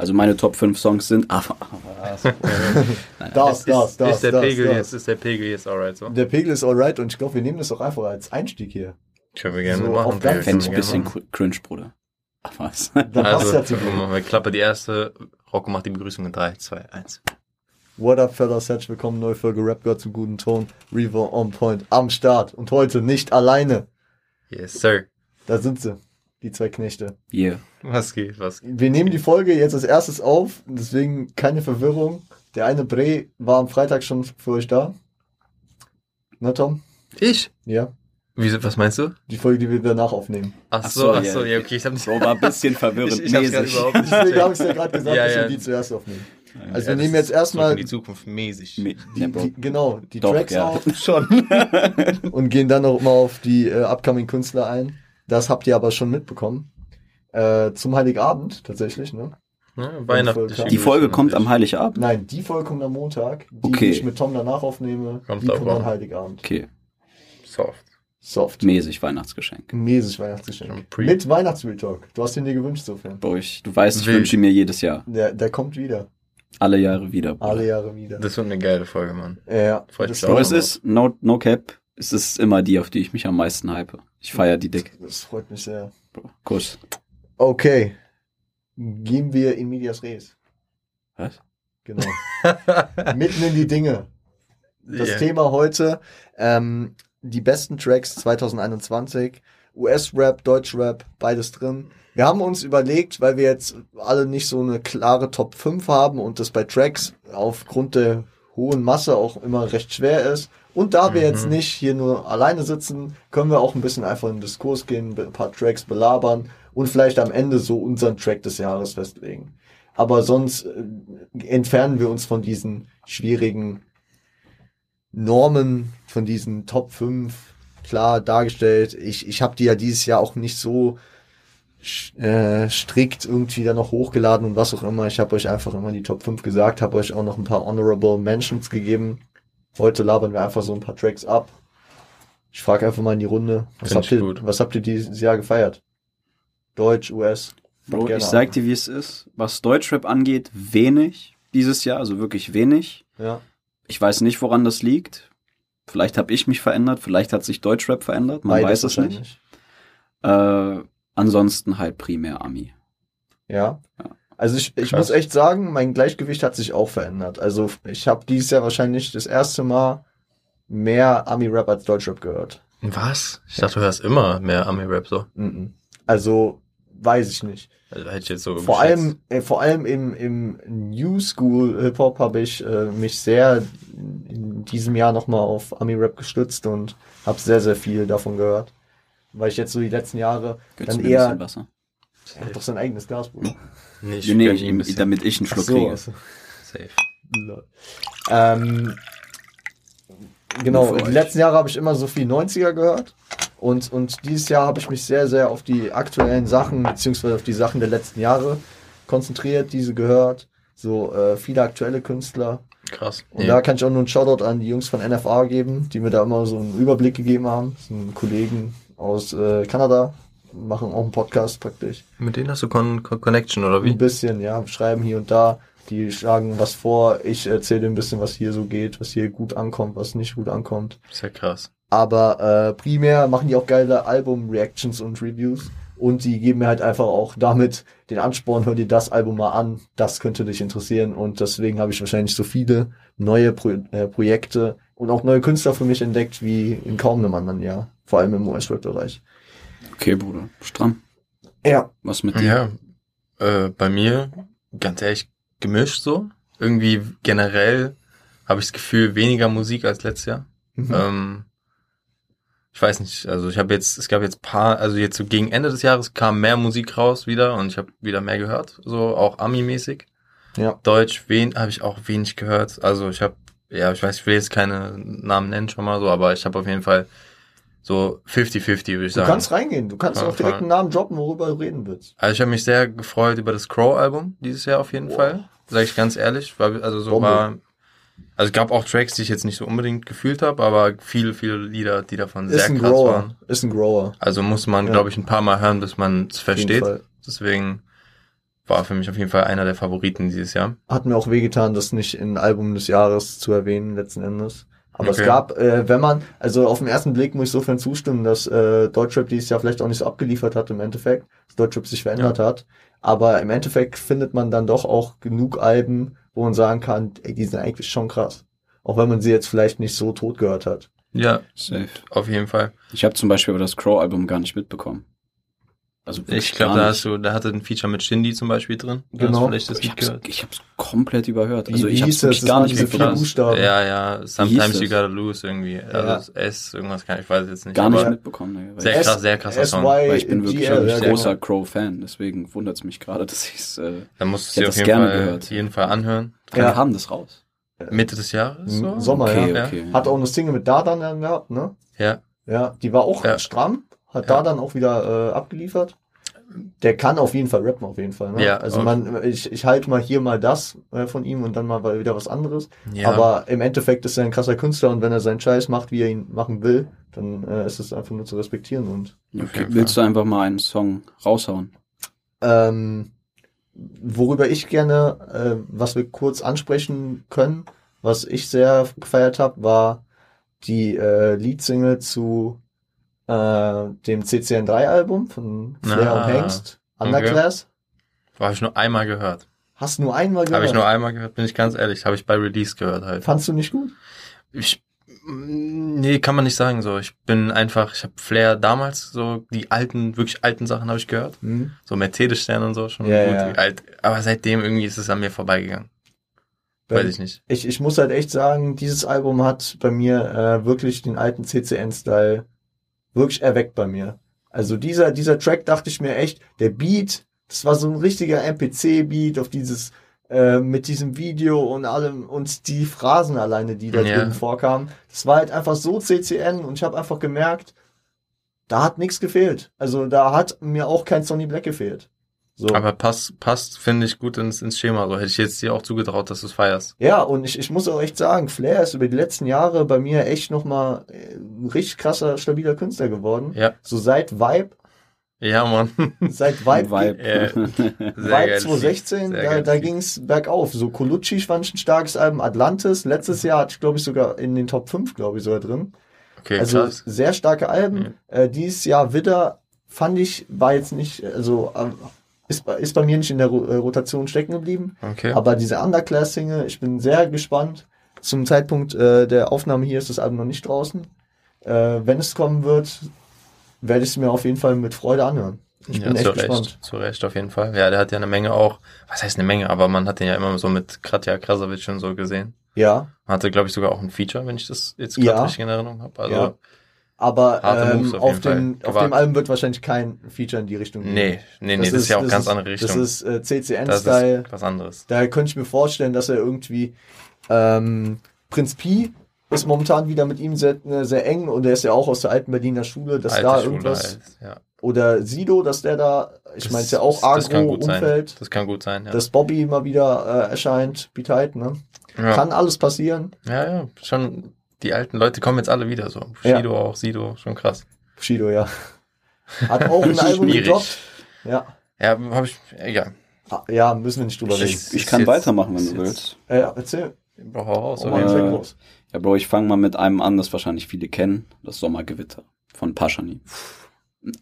Also meine Top 5 Songs sind. Nein, das, das, das. Ist der das, Pegel das. jetzt, ist der Pegel jetzt alright so? Der Pegel ist alright und ich glaube, wir nehmen das auch einfach als Einstieg hier. Können wir gerne So, machen. Fände ich ein bisschen machen. cringe, Bruder. Ach was. Dann passt Also, ja zu guck mal, wir klappen die erste. Rocco macht die Begrüßung in 3, 2, 1. What up, fellas? Herzlich willkommen, neue Folge Rap Gott zum guten Ton. Reaver on point am Start. Und heute nicht alleine. Yes, sir. Da sind sie. Die zwei Knechte. Yeah. Was geht, was geht? Wir nehmen die Folge jetzt als erstes auf, deswegen keine Verwirrung. Der eine Bre war am Freitag schon für euch da. Na, Tom? Ich? Ja. Wie, was meinst du? Die Folge, die wir danach aufnehmen. Ach Ach so, so, ach ja. so, ja, okay, ich hab nicht. So war ein bisschen verwirrend. Ich, ich hab's mäßig. überhaupt nicht Deswegen habe ich dir gerade gesagt, Ja, dass ja. wir die zuerst aufnehmen. Also Ja, wir nehmen das jetzt erstmal die Zukunft mäßig. Die, Ja, die, genau, die Doch, Tracks ja. auf schon und gehen dann noch mal auf die äh, upcoming Künstler ein. Das habt ihr aber schon mitbekommen. Äh, zum Heiligabend tatsächlich, ne? Ja, weihnachtliche Die Folge Begrüßung kommt am. Heiligabend. Nein, die Folge kommt am Montag. Die, Okay. die ich mit Tom danach aufnehme, Kommt die auch kommt am. Heiligabend. Okay. Soft. Soft. Mäßig Weihnachtsgeschenk. Mäßig Weihnachtsgeschenk. Mit Weihnachtsretalk. Du hast ihn dir gewünscht, sofern. Bro, ich, du weißt, ich Wild. wünsche ihn mir jedes Jahr. Der, der kommt wieder. Alle Jahre wieder. Bro. Alle Jahre wieder. Das wird eine geile Folge, Mann. ja, Freut das mich Bro, auch. es ist, no, no cap, es ist immer die, auf die ich mich am meisten hype. Ich feier die dick. Das freut mich sehr. Kuss. Okay. Gehen wir in Medias Res. Was? Genau. Mitten in die Dinge. Das Ja. Thema heute, ähm, die besten Tracks 2021. US-Rap, Deutsch-Rap, beides drin. Wir haben uns überlegt, weil wir jetzt alle nicht so eine klare Top 5 haben und das bei Tracks aufgrund der hohen Masse auch immer recht schwer ist. Und da wir Mhm. jetzt nicht hier nur alleine sitzen, können wir auch ein bisschen einfach in den Diskurs gehen, ein paar Tracks belabern und vielleicht am Ende so unseren Track des Jahres festlegen. Aber sonst äh, entfernen wir uns von diesen schwierigen Normen, von diesen Top 5 klar dargestellt. Ich, ich habe die ja dieses Jahr auch nicht so äh, strikt irgendwie da noch hochgeladen und was auch immer. Ich habe euch einfach immer die Top 5 gesagt, habe euch auch noch ein paar Honorable Mentions gegeben. Heute labern wir einfach so ein paar Tracks ab. Ich frage einfach mal in die Runde, was Find habt, ihr, gut. was habt ihr dieses Jahr gefeiert? Deutsch, US? Bro, ich sag dir, wie es ist. Was Deutschrap angeht, wenig dieses Jahr, also wirklich wenig. Ja. Ich weiß nicht, woran das liegt. Vielleicht habe ich mich verändert, vielleicht hat sich Deutschrap verändert, man Beides weiß es nicht. wahrscheinlich. Äh, ansonsten halt primär Ami. Ja. Ja. Also ich, ich Krass. muss echt sagen, mein Gleichgewicht hat sich auch verändert. Also ich habe dieses Jahr wahrscheinlich das erste Mal mehr Ami-Rap als Deutschrap gehört. Was? Ich dachte, du hörst immer mehr Ami-Rap so. Mhm. Also weiß ich nicht. Also, hätte ich jetzt so Vor allem, äh, vor allem im, im New School Hip Hop habe ich äh, mich sehr in diesem Jahr nochmal auf Ami-Rap gestützt und habe sehr, sehr viel davon gehört. Weil ich jetzt so die letzten Jahre Gönnst dann du mir ein eher... bisschen Wasser? Er hat doch sein eigenes Glas, Bruder. Nee, ich Nee, ich, ein bisschen. damit ich einen Schluck so, kriege. also. Safe. Ähm, genau, die euch. letzten Jahre habe ich immer so viel 90er gehört. Und, und dieses Jahr habe ich mich sehr, sehr auf die aktuellen Sachen, beziehungsweise auf die Sachen der letzten Jahre konzentriert, diese gehört. So äh, viele aktuelle Künstler. Krass. Und Nee. da kann ich auch nur einen Shoutout an die Jungs von NFA geben, die mir da immer so einen Überblick gegeben haben. Das sind Kollegen aus äh, Kanada, machen auch einen Podcast praktisch. Mit denen hast du Con Con Connection oder Ein wie? bisschen, ja, schreiben hier und da. Die schlagen was vor. Ich erzähle ein bisschen, was hier so geht, was hier gut ankommt, was nicht gut ankommt. Sehr krass. Aber äh, primär machen die auch geile Album-Reactions und Reviews. Und die geben mir halt einfach auch damit den Ansporn, hör dir das Album mal an, das könnte dich interessieren. Und deswegen habe ich wahrscheinlich so viele neue Pro äh, Projekte und auch neue Künstler für mich entdeckt, wie in kaum einem anderen Jahr. Vor allem im US-Rap-Bereich. Okay, Bruder. Stramm. Ja. Was mit dir? Ja, äh, bei mir, ganz ehrlich, gemischt so. Irgendwie generell habe ich das Gefühl, weniger Musik als letztes Jahr. Mhm. Ähm, ich weiß nicht, also ich habe jetzt, es gab jetzt paar, also jetzt so gegen Ende des Jahres kam mehr Musik raus wieder und ich habe wieder mehr gehört, so auch Ami-mäßig. Ja. Deutsch wen habe ich auch wenig gehört. Also ich habe, ja, ich weiß, ich will jetzt keine Namen nennen schon mal so, aber ich habe auf jeden Fall so 50-50, würde ich Du sagen. kannst reingehen, du kannst Ja, auch direkt einen Namen droppen, worüber du reden willst. Also ich habe mich sehr gefreut über das Crow-Album dieses Jahr auf jeden Wow. Fall. Sag ich ganz ehrlich. Weil, also so Bombe. war. Also es gab auch Tracks, die ich jetzt nicht so unbedingt gefühlt habe, aber viele, viele Lieder, die davon Ist sehr ein krass Grower. waren. Ist ein Grower. Also muss man, Ja. glaube ich, ein paar Mal hören, bis man es versteht. Deswegen war für mich auf jeden Fall einer der Favoriten dieses Jahr. Hat mir auch wehgetan, das nicht in Album des Jahres zu erwähnen, letzten Endes. Aber Okay. es gab, äh, wenn man, also auf den ersten Blick muss ich sofern zustimmen, dass äh, Deutschrap dieses Jahr vielleicht auch nicht so abgeliefert hat im Endeffekt, dass Deutschrap sich verändert hat. Aber im Endeffekt findet man dann doch auch genug Alben, wo man sagen kann, ey, die sind eigentlich schon krass. Auch wenn man sie jetzt vielleicht nicht so tot gehört hat. Ja, Safe. auf jeden Fall. Ich habe zum Beispiel aber das Crow-Album gar nicht mitbekommen. Also Ich glaube, da hast du, da hatte ein Feature mit Shindy zum Beispiel drin. Genau. Das ich Lied hab's, gehört. ich hab's komplett überhört. Also wie ich hab's hieß das? Das gar waren nicht diese vier. Buchstaben. Ja, ja, sometimes you es? gotta lose irgendwie. Ja. Also S, irgendwas kann ich weiß jetzt nicht. Gar nicht mitbekommen. Ne, weil, Sehr ich, krass, sehr krasser Song. weil ich bin wirklich ein ja, großer genau. Crow-Fan. Deswegen wundert es mich gerade, dass ich's. Äh, Da musst Ich du dir hätte auf das jeden gerne Fall, gehört. jeden Fall anhören. wir haben das raus. Mitte des Jahres. So? Im Sommer, okay, ja. okay. Hat auch eine Single mit Dardan dann gehabt, ne? Ja. Ja, die war auch Ja. stramm, hat Ja. Dardan auch wieder äh, abgeliefert. Der kann auf jeden Fall rappen, auf jeden Fall. Ne? Ja, also auf- man, ich, ich halte mal hier mal das äh, von ihm und dann mal wieder was anderes. ja. Aber im Endeffekt ist er ein krasser Künstler und wenn er seinen Scheiß macht, wie er ihn machen will, dann äh, ist es einfach nur zu respektieren. Und Okay. Willst du einfach mal einen Song raushauen? ähm, worüber ich gerne, äh, was wir kurz ansprechen können, was ich sehr gefeiert habe, war die äh, Leadsingle zu äh, dem CCN3-Album von Flair Ah, und Hengst, Underclass. Habe ich nur einmal gehört. Hast du nur einmal gehört? Habe ich nur einmal gehört, bin ich ganz ehrlich. Habe ich bei Release gehört halt. Fandst du nicht gut? Ich, nee, kann man nicht sagen so. Ich bin einfach, ich habe Flair damals so, die alten, wirklich alten Sachen habe ich gehört. Hm? So Mercedes-Stern und so, schon Ja, gut. ja. Alt, aber seitdem irgendwie ist es an mir vorbeigegangen. Weiß ich nicht. Ich, ich muss halt echt sagen, dieses Album hat bei mir äh, wirklich den alten CCN-Style wirklich erweckt bei mir. Also dieser, dieser Track dachte ich mir echt, der Beat, das war so ein richtiger MPC-Beat auf dieses, äh, mit diesem Video und allem und die Phrasen alleine, die da Ja. drin vorkamen. Das war halt einfach so CCN und ich habe einfach gemerkt, da hat nichts gefehlt. Also da hat mir auch kein Sonny Black gefehlt. So. Aber passt, passt, finde ich, gut ins, ins Schema. So hätte ich jetzt dir auch zugetraut, dass du es feierst. Ja, und ich, ich muss auch echt sagen, Flair ist über die letzten Jahre bei mir echt nochmal ein richtig krasser, stabiler Künstler geworden. Ja. So seit Vibe, Ja, Mann. seit Vibe, Vibe. Äh, Sehr Vibe geiles 2016, Lied. Sehr da, da Lied. ging's bergauf. So Colucci fand ich ein starkes Album, Atlantis, letztes Jahr hatte ich glaube ich sogar in den Top 5, glaube ich, sogar drin. Okay, also krass. sehr starke Alben. Äh, dieses Jahr Widder fand ich, war jetzt nicht, also ähm, ist, bei- ist bei mir nicht in der äh, Rotation stecken geblieben. Okay. Aber diese Underclass-Single, ich bin sehr gespannt. Zum Zeitpunkt äh, der Aufnahme hier ist das Album noch nicht draußen. Äh, wenn es kommen wird, werde ich es mir auf jeden Fall mit Freude anhören. Ich ja, bin echt zu gespannt. Recht, zu Recht auf jeden Fall. Ja, der hat ja eine Menge auch, was heißt eine Menge, aber man hat den ja immer so mit Katja Krasavic und so gesehen. Ja, Hatte, glaube ich, sogar auch ein Feature, wenn ich das jetzt gerade Ja. richtig in Erinnerung habe. Also, Ja. Aber ähm, auf auf, den, auf dem Album wird wahrscheinlich kein Feature in die Richtung gehen. nee, nee, nee, das, ist ja auch ganz andere Richtung. Das ist äh, Das CCN-Style. ist was anderes. Da könnte ich mir vorstellen, dass er irgendwie ähm, Prinz Pi ist momentan wieder mit ihm sehr, äh, sehr eng und er ist ja auch aus der alten Berliner Schule, dass Alte da Schule irgendwas halt, ja. oder Sido, dass der da, ich Das- meine es ja auch das. Agro-Umfeld, Das kann gut sein, ja. dass Bobby mal wieder äh, erscheint, Beat Hyde, ne? ja. Kann alles passieren. ja, ja, schon, die alten Leute kommen jetzt alle wieder so. Ja. Bushido auch, Sido, schon krass. Bushido, ja. Hat auch ein Album gedroppt. Ja. Ja, habe ich, egal. Ah, Ja, müssen wir nicht drüber Ich- reden. Ich, ich kann jetzt- weitermachen, wenn du jetzt- willst. Äh, erzähl. Hau raus, Oh, oder? mein Äh. Ja, Bro, ich fange mal mit einem an, das wahrscheinlich viele kennen. Das Sommergewitter von Paschani.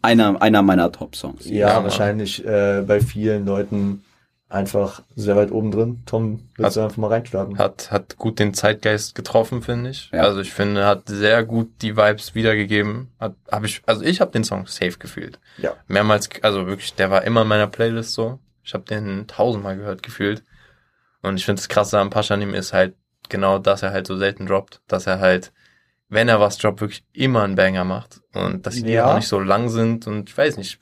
Einer, einer meiner Top-Songs. Ja, Ja, wahrscheinlich äh, bei vielen Leuten einfach sehr weit oben drin. Tom, willst du einfach mal reinstarten? Hat, hat gut den Zeitgeist getroffen, finde ich. Ja. Also ich finde, hat sehr gut die Vibes wiedergegeben. Hat, hab ich, also ich habe den Song safe gefühlt. Ja. Mehrmals, also wirklich, der war immer in meiner Playlist so. Ich habe den tausendmal gehört gefühlt. Und ich finde das Krasse am Paschanim ist halt genau, dass er halt so selten droppt, dass er halt, wenn er was droppt, wirklich immer einen Banger macht. Und dass die Ja. auch nicht so lang sind und ich weiß nicht,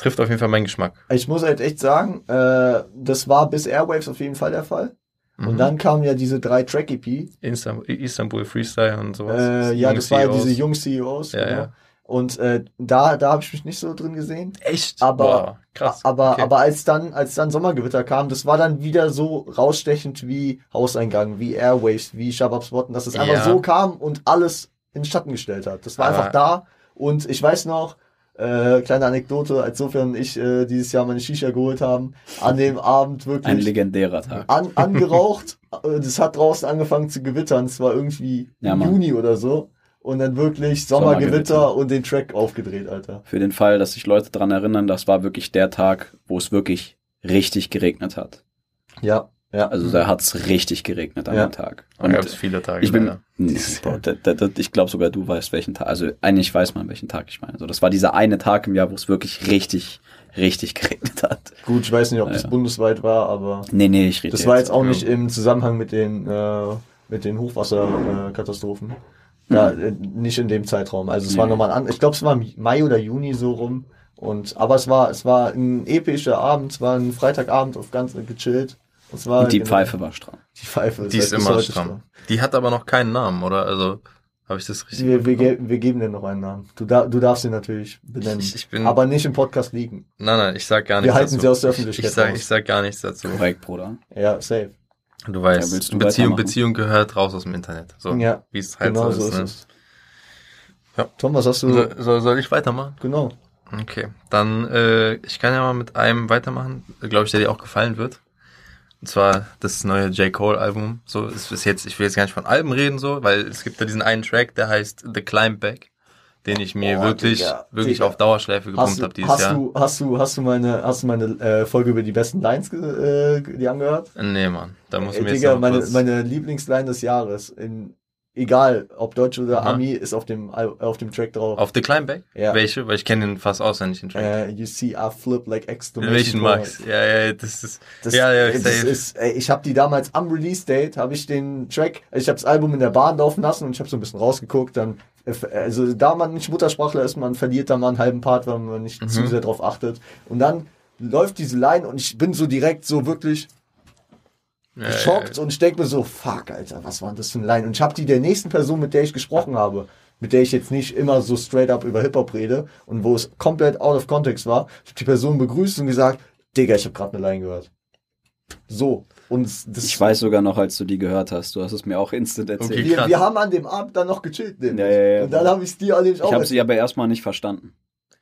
trifft auf jeden Fall meinen Geschmack. Ich muss halt echt sagen, äh, das war bis Airwaves auf jeden Fall der Fall. Und Mhm. dann kamen ja diese drei Track-EP. Istanbul, Istanbul Freestyle und sowas. Äh, ja, das war ja CEOs. diese jungen CEOs. Ja, genau. ja. Und äh, da, da habe ich mich nicht so drin gesehen. Echt? Aber- Boah, krass. Aber, Okay. aber als dann, als dann Sommergewitter kam, das war dann wieder so rausstechend wie Hauseingang, wie Airwaves, wie Shabab Spotten, dass es einfach Ja. so kam und alles in den Schatten gestellt hat. Das war Aber- einfach da. Und ich weiß noch, Äh, kleine Anekdote, als Sophia und ich äh, dieses Jahr meine Shisha geholt haben, an dem Abend Ein wirklich legendärer Tag. an, angeraucht. Äh, Das hat draußen angefangen zu gewittern. Es war irgendwie Ja. Juni oder so. Und dann wirklich Sommergewitter Sommergewitter. und den Track aufgedreht, Alter. Für den Fall, dass sich Leute dran erinnern, das war wirklich der Tag, wo es wirklich richtig geregnet hat. Ja, ja. Also da hat's richtig geregnet an Ja. dem Tag. Da gab es viele Tage. ich bin, leider. Nee, Bro, da, da, da, ich glaube sogar du weißt welchen Tag. Also eigentlich weiß man welchen Tag ich meine. So, das war dieser eine Tag im Jahr, wo es wirklich richtig, richtig geregnet hat. Gut, ich weiß nicht, ob Ja, das ja. bundesweit war, aber Nee, nee, ich rede das war jetzt. auch ja. nicht im Zusammenhang mit den, äh, mit den Hochwasserkatastrophen. Ja, äh, nicht in dem Zeitraum. Also es war Nee. nochmal an, ich glaube, es war im Mai oder Juni so rum. Und, aber es war, es war ein epischer Abend, es war ein Freitagabend auf ganz gechillt. Es war Und die genau- Pfeife war stramm. Die Pfeife Die ist halt immer heute stramm. Die hat aber noch keinen Namen, oder? Also, habe ich das richtig Wir, wir, ge wir geben dir noch einen Namen. Du, da, du darfst ihn natürlich benennen. Ich- ich bin- aber nicht im Podcast liegen. Nein, nein, ich sag gar Wir nichts halten dazu. sie aus der Ich- Öffentlichkeit Ich, sag, raus. ich sag gar nichts dazu. Korrekt, Bruder. Ja, safe. Du weißt, Ja, du Beziehung? Beziehung gehört raus aus dem Internet. So, Ja, wie es halt genau so so ist. ist ne? es. Ja. Tom, was hast du? So, soll, soll ich weitermachen? Genau. Okay, dann äh, ich kann ja mal mit einem weitermachen, glaube ich, der dir auch gefallen wird. Und zwar das neue J. Cole Album. So, es ist jetzt, ich will jetzt gar nicht von Alben reden, so, weil es gibt da diesen einen Track, der heißt The Climb Back, den ich mir Boah, wirklich, Digga, wirklich Digga. auf Dauerschleife gepumpt habe dieses hast, Jahr. du, hast du, hast du meine, hast du meine äh, Folge über die besten Lines äh, die angehört? Nee, Mann, da muss Ey, mir jetzt Digga, noch meine, kurz, meine Lieblingsline des Jahres. In, egal, ob Deutsch oder Aha. Ami, ist auf dem, auf dem Track drauf. auf The Climb Back? Ja. Welche? Weil ich kenne den fast auswendig, den Track. Äh, you see, I flip like Welchen exclamation Max? point. Ja, ja, das ist, Das, ja, ja, das safe. ist, ey, ich habe die damals am Release Date, habe ich den Track, ich habe das Album in der Bahn laufen lassen und ich habe so ein bisschen rausgeguckt, dann äh, also da man nicht Muttersprachler ist, man verliert da mal einen halben Part, weil man nicht Mhm. zu sehr drauf achtet und dann läuft diese Line und ich bin so direkt so wirklich geschockt und ich denke mir so, fuck, Alter, was war denn das für eine Line? Und ich habe die der nächsten Person, mit der ich gesprochen habe, mit der ich jetzt nicht immer so straight up über Hip-Hop rede und wo es komplett out of context war, ich habe die Person begrüßt und gesagt, Digga, ich habe gerade eine Line gehört. So. Und das, Ich weiß sogar noch, als du die gehört hast. Du hast es mir auch instant erzählt. Okay, wir, wir haben an dem Abend dann noch gechillt. nämlich. Ja, ja, ja. Und dann habe ich es dir allerdings auch Ich habe sie aber erstmal nicht verstanden.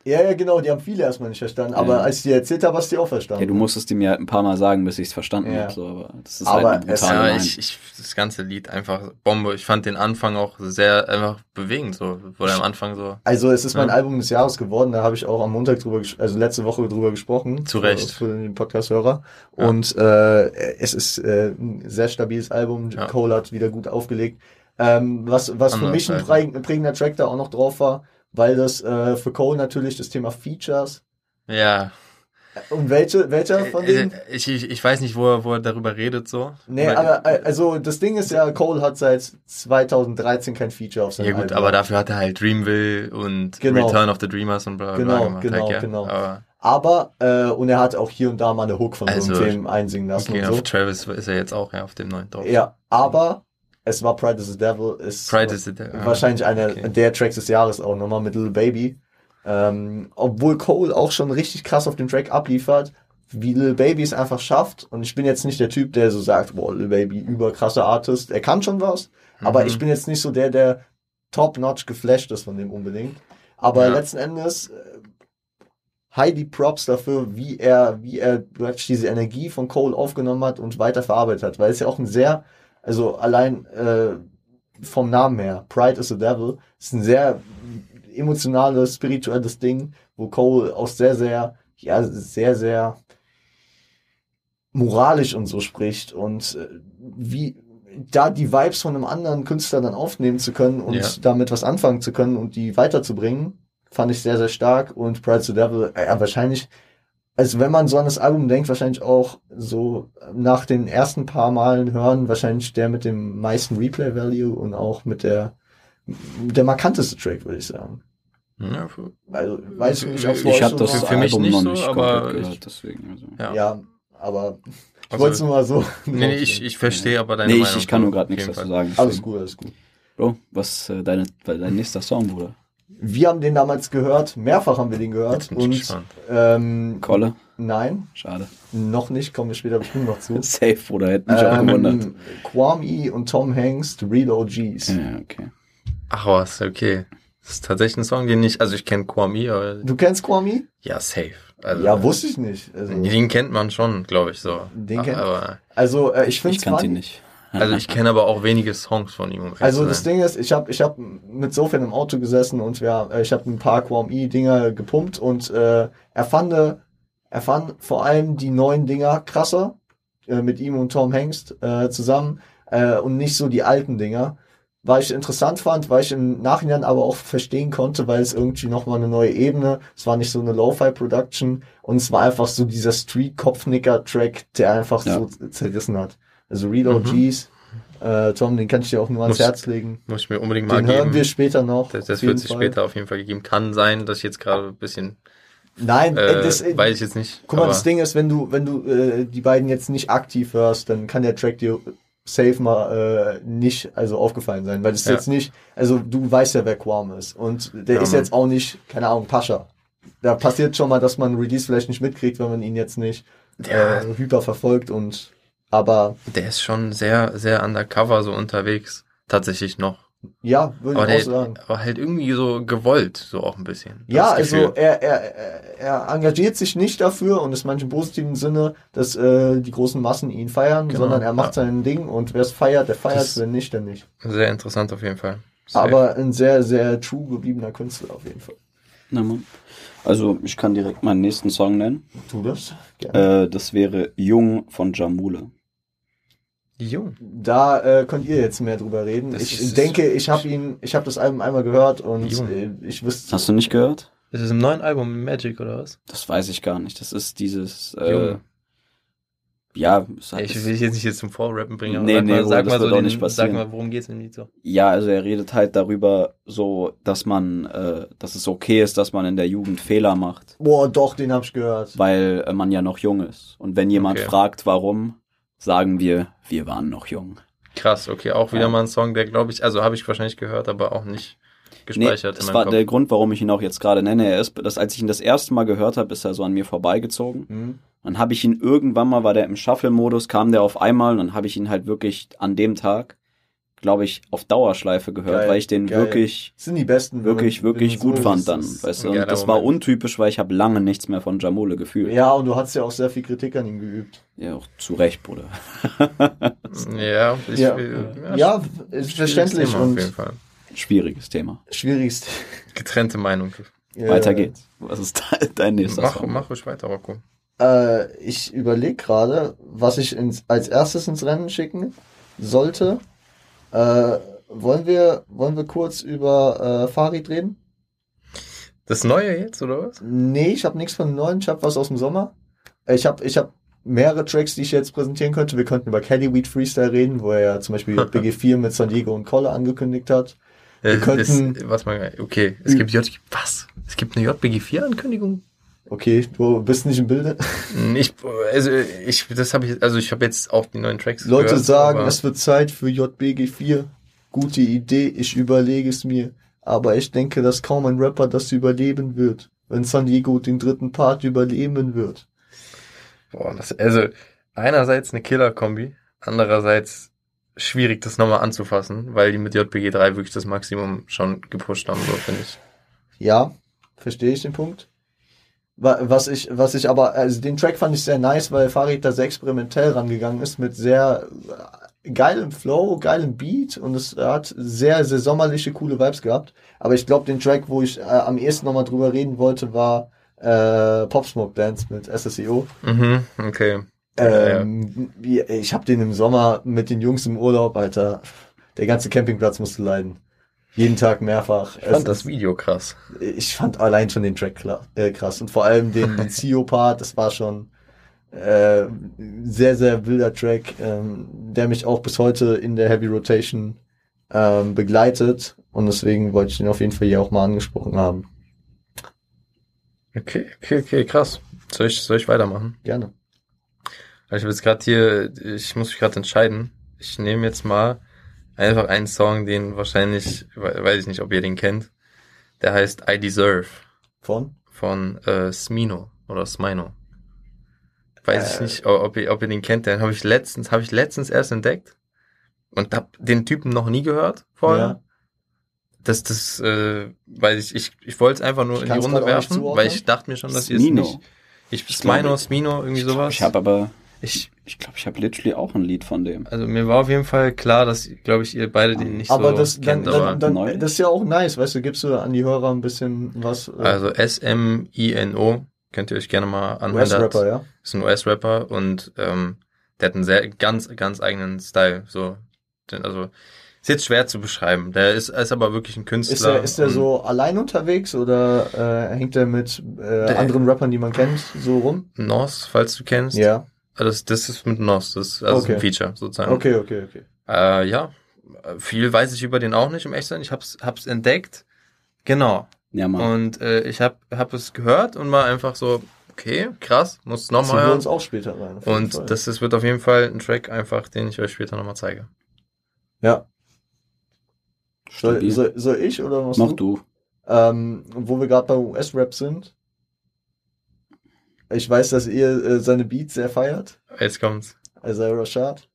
Ja, ja, genau, die haben viele erstmal nicht verstanden. Aber Ja. als ich dir erzählt habe, hast du die auch verstanden. Ja, du musstest die mir halt ein paar Mal sagen, bis ich es verstanden Ja. habe. So, aber das ist Aber halt es- Ja, ich, ich, das ganze Lied einfach Bombe. Ich fand den Anfang auch sehr einfach bewegend, so. Wurde am Anfang so. Also es ist mein. Album des Jahres geworden, da habe ich auch am Montag drüber, also letzte Woche drüber gesprochen. Zu Recht. Für, für den Podcast-Hörer. Ja. Und äh, es ist äh, ein sehr stabiles Album. Ja. Cole hat wieder gut aufgelegt. Ähm, was was für mich ein halt. präg- prägender Track da auch noch drauf war, weil das äh, für Cole natürlich das Thema Features. Ja. Und welche, welcher von denen? Äh, Ich, ich, ich weiß nicht, wo er, wo er darüber redet, so. Nee, aber äh, also das Ding ist ja, Cole hat seit 2013 kein Feature auf seinem Ja gut, Album. aber dafür hat er halt Dreamville und Genau. Return of the Dreamers und bla bla Genau, bla gemacht. genau, halt, ja. genau. Aber Aber, äh, und er hat auch hier und da mal eine Hook von so Also, einem Film einsingen lassen okay, und so. auf Travis ist er jetzt auch ja, auf dem neuen drauf. Ja, aber es war Pride is the Devil, ist Pride is the Devil. wahrscheinlich einer okay. der Tracks des Jahres auch nochmal mit Little Baby. Ähm, obwohl Cole auch schon richtig krass auf dem Track abliefert, wie Lil Baby es einfach schafft. Und ich bin jetzt nicht der Typ, der so sagt, boah, Lil Baby, überkrasser Artist. Er kann schon was, aber Mhm. ich bin jetzt nicht so der, der top-notch geflasht ist von dem unbedingt. Aber Ja. letzten Endes, äh, Heidi Props dafür, wie er, wie er diese Energie von Cole aufgenommen hat und weiterverarbeitet hat. Weil es ja auch ein sehr, also allein äh, vom Namen her, Pride is the Devil, ist ein sehr emotionales, spirituelles Ding, wo Cole auch sehr, sehr, ja, sehr, sehr moralisch und so spricht und äh, wie da die Vibes von einem anderen Künstler dann aufnehmen zu können und Ja. damit was anfangen zu können und die weiterzubringen, fand ich sehr, sehr stark und Pride the Devil, ja, wahrscheinlich, also wenn man so an das Album denkt, wahrscheinlich auch so nach den ersten paar Malen hören, wahrscheinlich der mit dem meisten Replay-Value und auch mit der, der markanteste Track, würde ich sagen. Ja, für- Also, weiß ich nicht, ob Für- Ich für habe das für- für mich Album nicht noch so, nicht aber komplett ich- gehört, deswegen. Also. ja. Ja, aber ich Also- wollte es nur mal so. Nee, nee, ich, ich verstehe aber deine Nee, Meinung. ich, ich kann nur gerade nichts dazu sagen. Alles gut, alles gut. Bro, was äh, deine, dein nächster Song, Bruder? Wir haben den damals gehört, mehrfach haben wir den gehört Jetzt bin ich und gespannt. ähm, Kolle? nein, Schade. noch nicht, kommen wir später bestimmt noch zu. Safe, Bruder, hätte mich auch gewundert. Ähm, Kwame und Tom Hanks, The Real OGs. Ja, okay. Ach was, okay. Das ist tatsächlich ein Song, den ich, also ich kenne Kwame, aber Du kennst Kwame? ja, safe. Also, ja, wusste ich nicht. Also, Den kennt man schon, glaube ich, so. Den kennt- aber, also äh, ich finde Ich kannte ihn nicht. Also ich kenne aber auch wenige Songs von ihm. um Also das. Ding ist, ich habe ich hab mit Sofian im Auto gesessen und wir, äh, ich habe ein paar QMI-Dinger gepumpt und äh, er fand, er fand vor allem die neuen Dinger krasser äh, mit ihm und Tom Hengst äh, zusammen äh, und nicht so die alten Dinger. Weil ich interessant fand, weil ich im Nachhinein aber auch verstehen konnte, weil es irgendwie nochmal eine neue Ebene, es war nicht so eine Lo-Fi-Production und es war einfach so dieser Street-Kopfnicker-Track, der einfach Ja. so zerrissen hat. Also Real Mhm. OGs, äh, Tom, den kann ich dir auch nur ans Muss- Herz legen. Muss ich mir unbedingt mal Den geben. hören wir später noch. das das wird sich Fall. später auf jeden Fall gegeben. Kann sein, dass ich jetzt gerade ein bisschen, Nein, äh, äh, das, äh, weiß ich jetzt nicht. guck mal, das Ding ist, wenn du, wenn du äh, die beiden jetzt nicht aktiv hörst, dann kann der Track dir safe mal äh, nicht also aufgefallen sein, weil das ist Ja. jetzt nicht, also du weißt ja, wer Quam ist und der Ja, ist Mann. jetzt auch nicht, keine Ahnung, Pascha. Da passiert schon mal, dass man Release vielleicht nicht mitkriegt, wenn man ihn jetzt nicht Ja. äh, hyper verfolgt und aber der ist schon sehr, sehr undercover so unterwegs. Tatsächlich noch. ja, würde Aber, ich auch sagen. aber halt irgendwie so gewollt, so auch ein bisschen. Ja, also er, er, er- er engagiert sich nicht dafür und ist manchmal im positiven Sinne, dass äh, die großen Massen ihn feiern, Genau, sondern er macht ja. sein Ding und wer es feiert, der feiert, Das- wenn nicht, dann nicht. Sehr interessant auf jeden Fall. Safe. Aber ein sehr, sehr true gebliebener Künstler auf jeden Fall. Na, Mann. Also ich kann direkt meinen nächsten Song nennen. Tu das? Gerne. Äh, das wäre Jung von Jamule. Jung. Da äh, könnt ihr jetzt mehr drüber reden. Das ich ist- denke, ich habe ihn, ich habe das Album einmal gehört und äh, ich wüsste. Hast du nicht gehört? Ist es im neuen Album Magic oder was? Das weiß ich gar nicht. Das ist dieses, äh, ja, es hat, Ich will dich jetzt nicht jetzt zum Vorrappen bringen, aber Nee, sag nee, mal, Bruder, sag das mal wird so den, nicht passieren. Sag mal, worum geht's dem Lied so? ja, also er redet halt darüber, so, dass man, äh, dass es okay ist, dass man in der Jugend Fehler macht, Boah, doch, den habe ich gehört. weil äh, man ja noch jung ist. Und wenn jemand Okay. fragt, warum, sagen wir, wir waren noch jung. Krass, okay, auch wieder Ja. mal ein Song, der glaube ich, also habe ich wahrscheinlich gehört, aber auch nicht gespeichert das in war meinem der Kopf. Grund, warum ich ihn auch jetzt gerade nenne. Er ist, dass als ich ihn das erste Mal gehört habe, ist er so an mir vorbeigezogen. Hm? Dann habe ich ihn irgendwann mal, war der im Shuffle-Modus, kam der auf einmal und dann habe ich ihn halt wirklich an dem Tag, glaube ich, auf Dauerschleife gehört, Geil, weil ich den geil. wirklich, Das sind die besten. wirklich, wirklich gut so fand ist, dann. Weißt du? Und das war untypisch, weil ich habe lange nichts mehr von Jamule gefühlt. Ja, und du hast ja auch sehr viel Kritik an ihm geübt. Ja, auch zu Recht, Bruder. Ja, ich, Ja, will- ja, ist verständlich Thema auf und jeden Fall. Schwieriges Thema. schwierigst. Getrennte Meinung. Weiter geht's. Was ist de- dein nächster Mach, Song? mach ruhig weiter, Rocco. Äh, ich überlege gerade, was ich ins, als erstes ins Rennen schicken sollte. Äh, wollen wir, wollen wir kurz über äh, Farid reden? Das Neue jetzt, oder was? Nee, ich habe nichts von dem neuen, ich habe was aus dem Sommer. Ich habe ich hab mehrere Tracks, die ich jetzt präsentieren könnte. Wir könnten über Caddy Weed Freestyle reden, wo er ja zum Beispiel BG4 mit San Diego und Kolle angekündigt hat. Wir Äh, könnten- ist, was man, okay, es gibt J, was? Es gibt eine JBG4-Ankündigung? Okay, du bist nicht im Bilde. Ich, also ich, das habe ich, also ich habe jetzt auch die neuen Tracks Leute gehört, sagen, es wird Zeit für JBG4. Gute Idee, ich überlege es mir. Aber ich denke, dass kaum ein Rapper das überleben wird, wenn San Diego den dritten Part überleben wird. Boah, das, also einerseits eine Killer-Kombi, andererseits schwierig, das nochmal anzufassen, weil die mit JPG 3 wirklich das Maximum schon gepusht haben, so finde ich. Ja, verstehe ich den Punkt. Wa- Was ich, was ich aber, also den Track fand ich sehr nice, weil Farid da sehr experimentell rangegangen ist mit sehr äh, geilem Flow, geilem Beat und es hat sehr, sehr sommerliche, coole Vibes gehabt. Aber ich glaube, den Track, wo ich äh, am ehesten nochmal drüber reden wollte, war äh, Pop Smoke Dance mit SSEO. Mhm, okay. Ja, ja. Ähm, Ich habe den im Sommer mit den Jungs im Urlaub, Alter. Der ganze Campingplatz musste leiden. Jeden Tag mehrfach. Ich fand Es das Video krass. ich fand allein schon den Track klar, äh, krass. Und vor allem den, den CEO-Part, das war schon äh, sehr, sehr wilder Track, ähm, der mich auch bis heute in der Heavy Rotation ähm, begleitet. Und deswegen wollte ich den auf jeden Fall hier auch mal angesprochen haben. Okay, okay, okay, krass. Soll ich, soll ich weitermachen? Gerne. Ich habe jetzt gerade hier, ich muss mich gerade entscheiden. Ich nehme jetzt mal einfach einen Song, den wahrscheinlich, we- weiß ich nicht, ob ihr den kennt. Der heißt I Deserve Von? von äh, Smino oder Smino. Weiß Äh. ich nicht, ob ihr, ob ihr den kennt. Den habe ich letztens, habe ich letztens erst entdeckt und hab den Typen noch nie gehört vorher. Das, das, äh, weil ich, ich, ich wollte es einfach nur Ich in die Runde werfen, weil ich dachte mir schon, dass ihr es Smino. nicht. Ich, Ich Smino, Smino, irgendwie sowas. Ich habe aber, ich, ich glaube, ich habe literally auch ein Lied von dem. also mir war auf jeden Fall klar, dass, glaube ich, ihr beide den nicht aber so das, dann, kennt, aber dann, dann, das ist ja auch nice, weißt du, gibst du an die Hörer ein bisschen was, äh, also S-M-I-N-O, könnt ihr euch gerne mal anhören. US-Rapper, ja? ist ein US-Rapper und ähm, der hat einen sehr ganz ganz eigenen Style. So, also ist jetzt schwer zu beschreiben. Der ist, ist aber wirklich ein Künstler. Ist der, ist und so allein unterwegs oder äh, hängt er mit äh, Der- anderen Rappern, die man kennt, so rum? Nos, falls du kennst. Ja. Also das, das ist mit Nos, das ist also Okay. ein Feature sozusagen. Okay, okay, okay. Äh, ja, viel weiß ich über den auch nicht, um echt zu sein. Ich hab's, hab's entdeckt. Genau. Ja, Mann. Und äh, ich hab, hab es gehört und war einfach so, okay, krass, muss nochmal wir hören. uns auch später rein. Und Fall. das, das wird auf jeden Fall ein Track einfach, den ich euch später nochmal zeige. ja. Soll, soll, soll ich oder was Mach du. Ähm, wo wir gerade bei US-Rap sind. Ich weiß, dass ihr äh, seine Beats sehr feiert. Jetzt kommt's. Isaiah Rashad.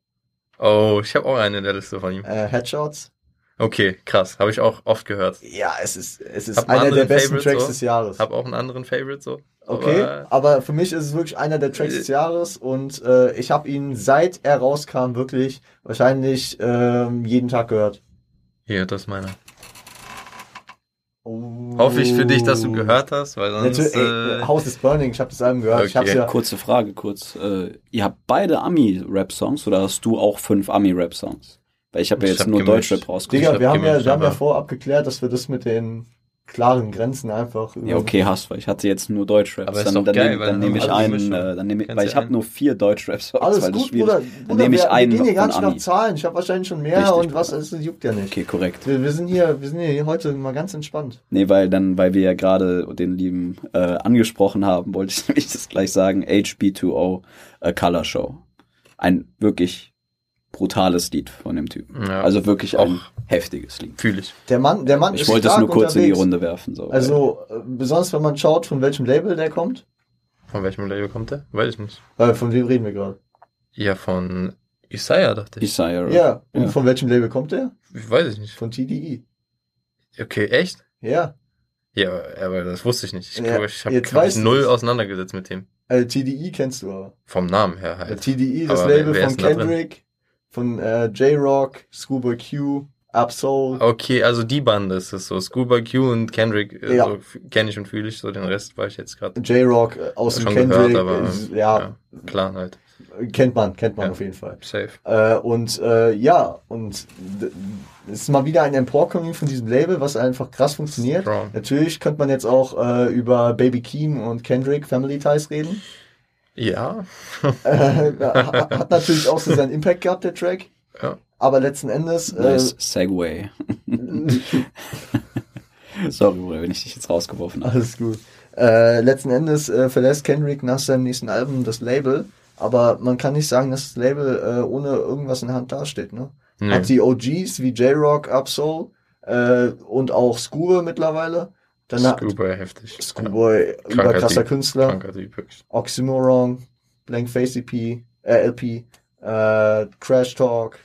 Oh, ich habe auch eine in der Liste von ihm. Äh, Headshots. Okay, krass. Habe ich auch oft gehört. Ja, es ist, es ist einer der besten Favorite Tracks so. des Jahres. Hab auch einen anderen Favorite so. Okay, Aber, aber für mich ist es wirklich einer der Tracks des Jahres und äh, ich habe ihn seit er rauskam wirklich wahrscheinlich ähm, jeden Tag gehört. hier, das ist meiner. Oh. Hoffe ich für dich, dass du gehört hast, weil sonst. Natürlich, ey, äh, House is Burning, ich habe das Album gehört. Ich hab's Okay. ja, Kurze Frage, kurz. Äh, ihr habt beide Ami-Rap-Songs oder hast du auch fünf Ami-Rap-Songs? Weil ich habe ja jetzt hab nur gemischt. Deutschrap rausgesucht. Digga, hab wir haben ja, wir haben ja vorab geklärt, dass wir das mit den klaren Grenzen einfach. Ja, okay, hast, weil ich hatte jetzt nur Deutschrap. Aber ist dann, doch dann, geil, dann nehme ich einen, äh, dann nehme ich, weil ich habe nur vier Deutschrap-Songs, Alles weil das gut, Bruder. Dann Bruder, nehme ich wir, einen wir gehen hier gar nicht nach. Zahlen. Ich habe wahrscheinlich schon mehr Richtig, und was, das juckt ja nicht. Okay, korrekt. Wir, wir sind hier, wir sind hier heute mal ganz entspannt. Nee, weil dann, weil wir ja gerade den lieben äh, angesprochen haben, wollte ich nämlich das gleich sagen, HB2O äh, Color Show. Ein wirklich brutales Lied von dem Typen. Ja. Also wirklich ein Auch. heftiges Lied. Fühle ich. Der Mann, der Mann Ich ist wollte es nur kurz in die unterwegs. Runde werfen. So, Also, äh, besonders wenn man schaut, von welchem Label der kommt. Von welchem Label kommt der? Weiß ich nicht. Äh, von wem reden wir gerade? Ja, von Isaiah, dachte ich. Isaiah. Ja. Und Ja. von welchem Label kommt der? Weiß ich nicht. Von TDE. Okay, echt? Ja. Ja, aber das wusste ich nicht. Ich Ja, glaube, ich habe mich null du's. auseinandergesetzt mit dem. Äh, TDE kennst du aber. Vom Namen her Äh, halt. TDE, das Aber Label wer von? Kendrick, von äh, J-Rock, Schoolboy Q, Absol. Okay, also die Bande ist es so. Scuba Q und Kendrick äh, Ja. so, kenne ich und fühle ich. So den Rest war ich jetzt gerade J-Rock äh, aus dem Kendrick. gehört, aber äh, ja, klar halt. kennt man, kennt man Ja. auf jeden Fall. Safe. Äh, und äh, ja, und es ist mal wieder ein Emporkommen von diesem Label, was einfach krass funktioniert. Strong. Natürlich könnte man jetzt auch äh, über Baby Keem und Kendrick Family Ties reden. Ja. äh, ha- hat natürlich auch so seinen Impact gehabt, der Track. Ja. Aber letzten Endes, äh, Nice Segway. Sorry, Bruder, wenn ich dich jetzt rausgeworfen habe. alles gut. Äh, letzten Endes äh, verlässt Kendrick nach seinem nächsten Album das Label. Aber man kann nicht sagen, dass das Label äh, ohne irgendwas in der Hand dasteht. Ne? Nee. Hat die OGs wie J-Rock, Absol äh, und auch Scuba mittlerweile. Dann hat Scuba heftig. Schoolboy, Kranker überkrasser Typ. Künstler. Kranker Typ. Oxymoron, Blank Face EP, äh, LP, äh, Crash Talk.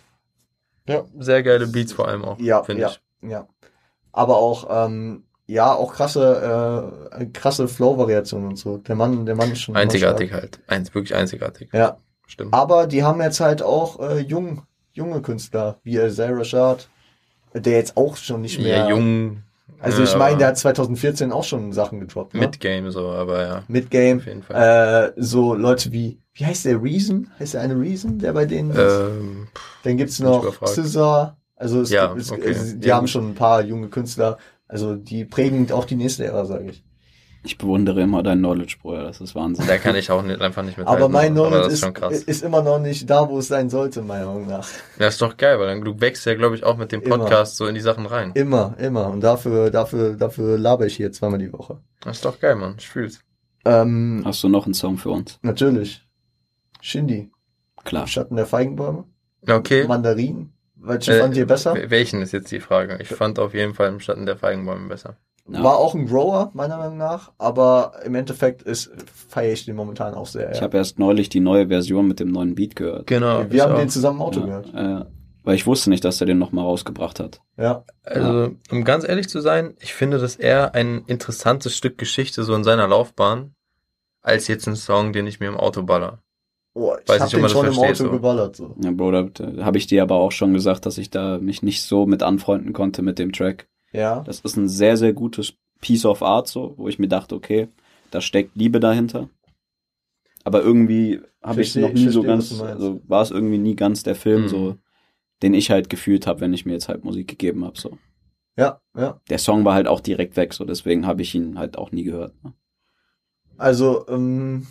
Ja, sehr geile Beats vor allem auch, Ja, finde ja, ich. ja. Aber auch, ähm, ja, auch krasse, äh, krasse Flow-Variationen und so. Der Mann, der Mann ist schon. Einzigartig halt. Eins, wirklich einzigartig. Ja. Stimmt. Aber die haben jetzt halt auch äh, jung, junge Künstler, wie Isaiah Rashad, der jetzt auch schon nicht mehr. ja, jung. Also ich äh, meine, der hat 2014 auch schon Sachen gedroppt. Ne? Mit Game so, aber ja. Mid-Game. Auf jeden Fall. Äh, so Leute wie, wie heißt der Reason? Heißt der eine Reason, der bei denen ist? Ähm, Dann gibt's ich noch. Scissor. Also es, Ja, es, okay. es, die Ja, haben schon ein paar junge Künstler. Also die prägen auch die nächste Ära, sage ich. Ich bewundere immer dein Knowledge, Bruder. Das ist Wahnsinn. da kann ich auch nicht, einfach nicht mit Aber mein Knowledge das ist, schon krass. ist immer noch nicht da, wo es sein sollte, meiner Meinung nach. Ja, ist doch geil, weil dann du wächst ja, glaube ich, auch mit dem Immer. Podcast so in die Sachen rein. Immer, immer. Und dafür, dafür, dafür laber ich hier zweimal die Woche. Das ist doch geil, Mann. Ich fühl's. Ähm, Hast du noch einen Song für uns? natürlich. Shindy. Klar. Schatten der Feigenbäume. Okay. Mandarinen. Welchen Äh, fand ihr besser? wel- Welchen ist jetzt die Frage? Ich fand auf jeden Fall im Schatten der Feigenbäume besser. Ja. War auch ein Grower, meiner Meinung nach, aber im Endeffekt ist, feiere ich den momentan auch sehr. Ich Ja. habe erst neulich die neue Version mit dem neuen Beat gehört. Genau. Wir haben den zusammen im Auto ja, gehört. äh, Weil ich wusste nicht, dass er den nochmal rausgebracht hat. Ja. Also, um ganz ehrlich zu sein, ich finde das eher ein interessantes Stück Geschichte so in seiner Laufbahn, als jetzt ein Song, den ich mir im Auto baller. Oh, ich Weiß hab nicht, ob den schon im Auto so. geballert. So. Ja, Bro, da, da habe ich dir aber auch schon gesagt, dass ich da mich nicht so mit anfreunden konnte mit dem Track. Ja. Das ist ein sehr, sehr gutes Piece of Art, so, wo ich mir dachte, okay, da steckt Liebe dahinter. Aber irgendwie habe ich noch nie ich so ganz, also war es irgendwie nie ganz der Film, Mhm. so, den ich halt gefühlt habe, wenn ich mir jetzt halt Musik gegeben habe. So. Ja, ja. Der Song war halt auch direkt weg, so deswegen habe ich ihn halt auch nie gehört. Ne? Also, ähm,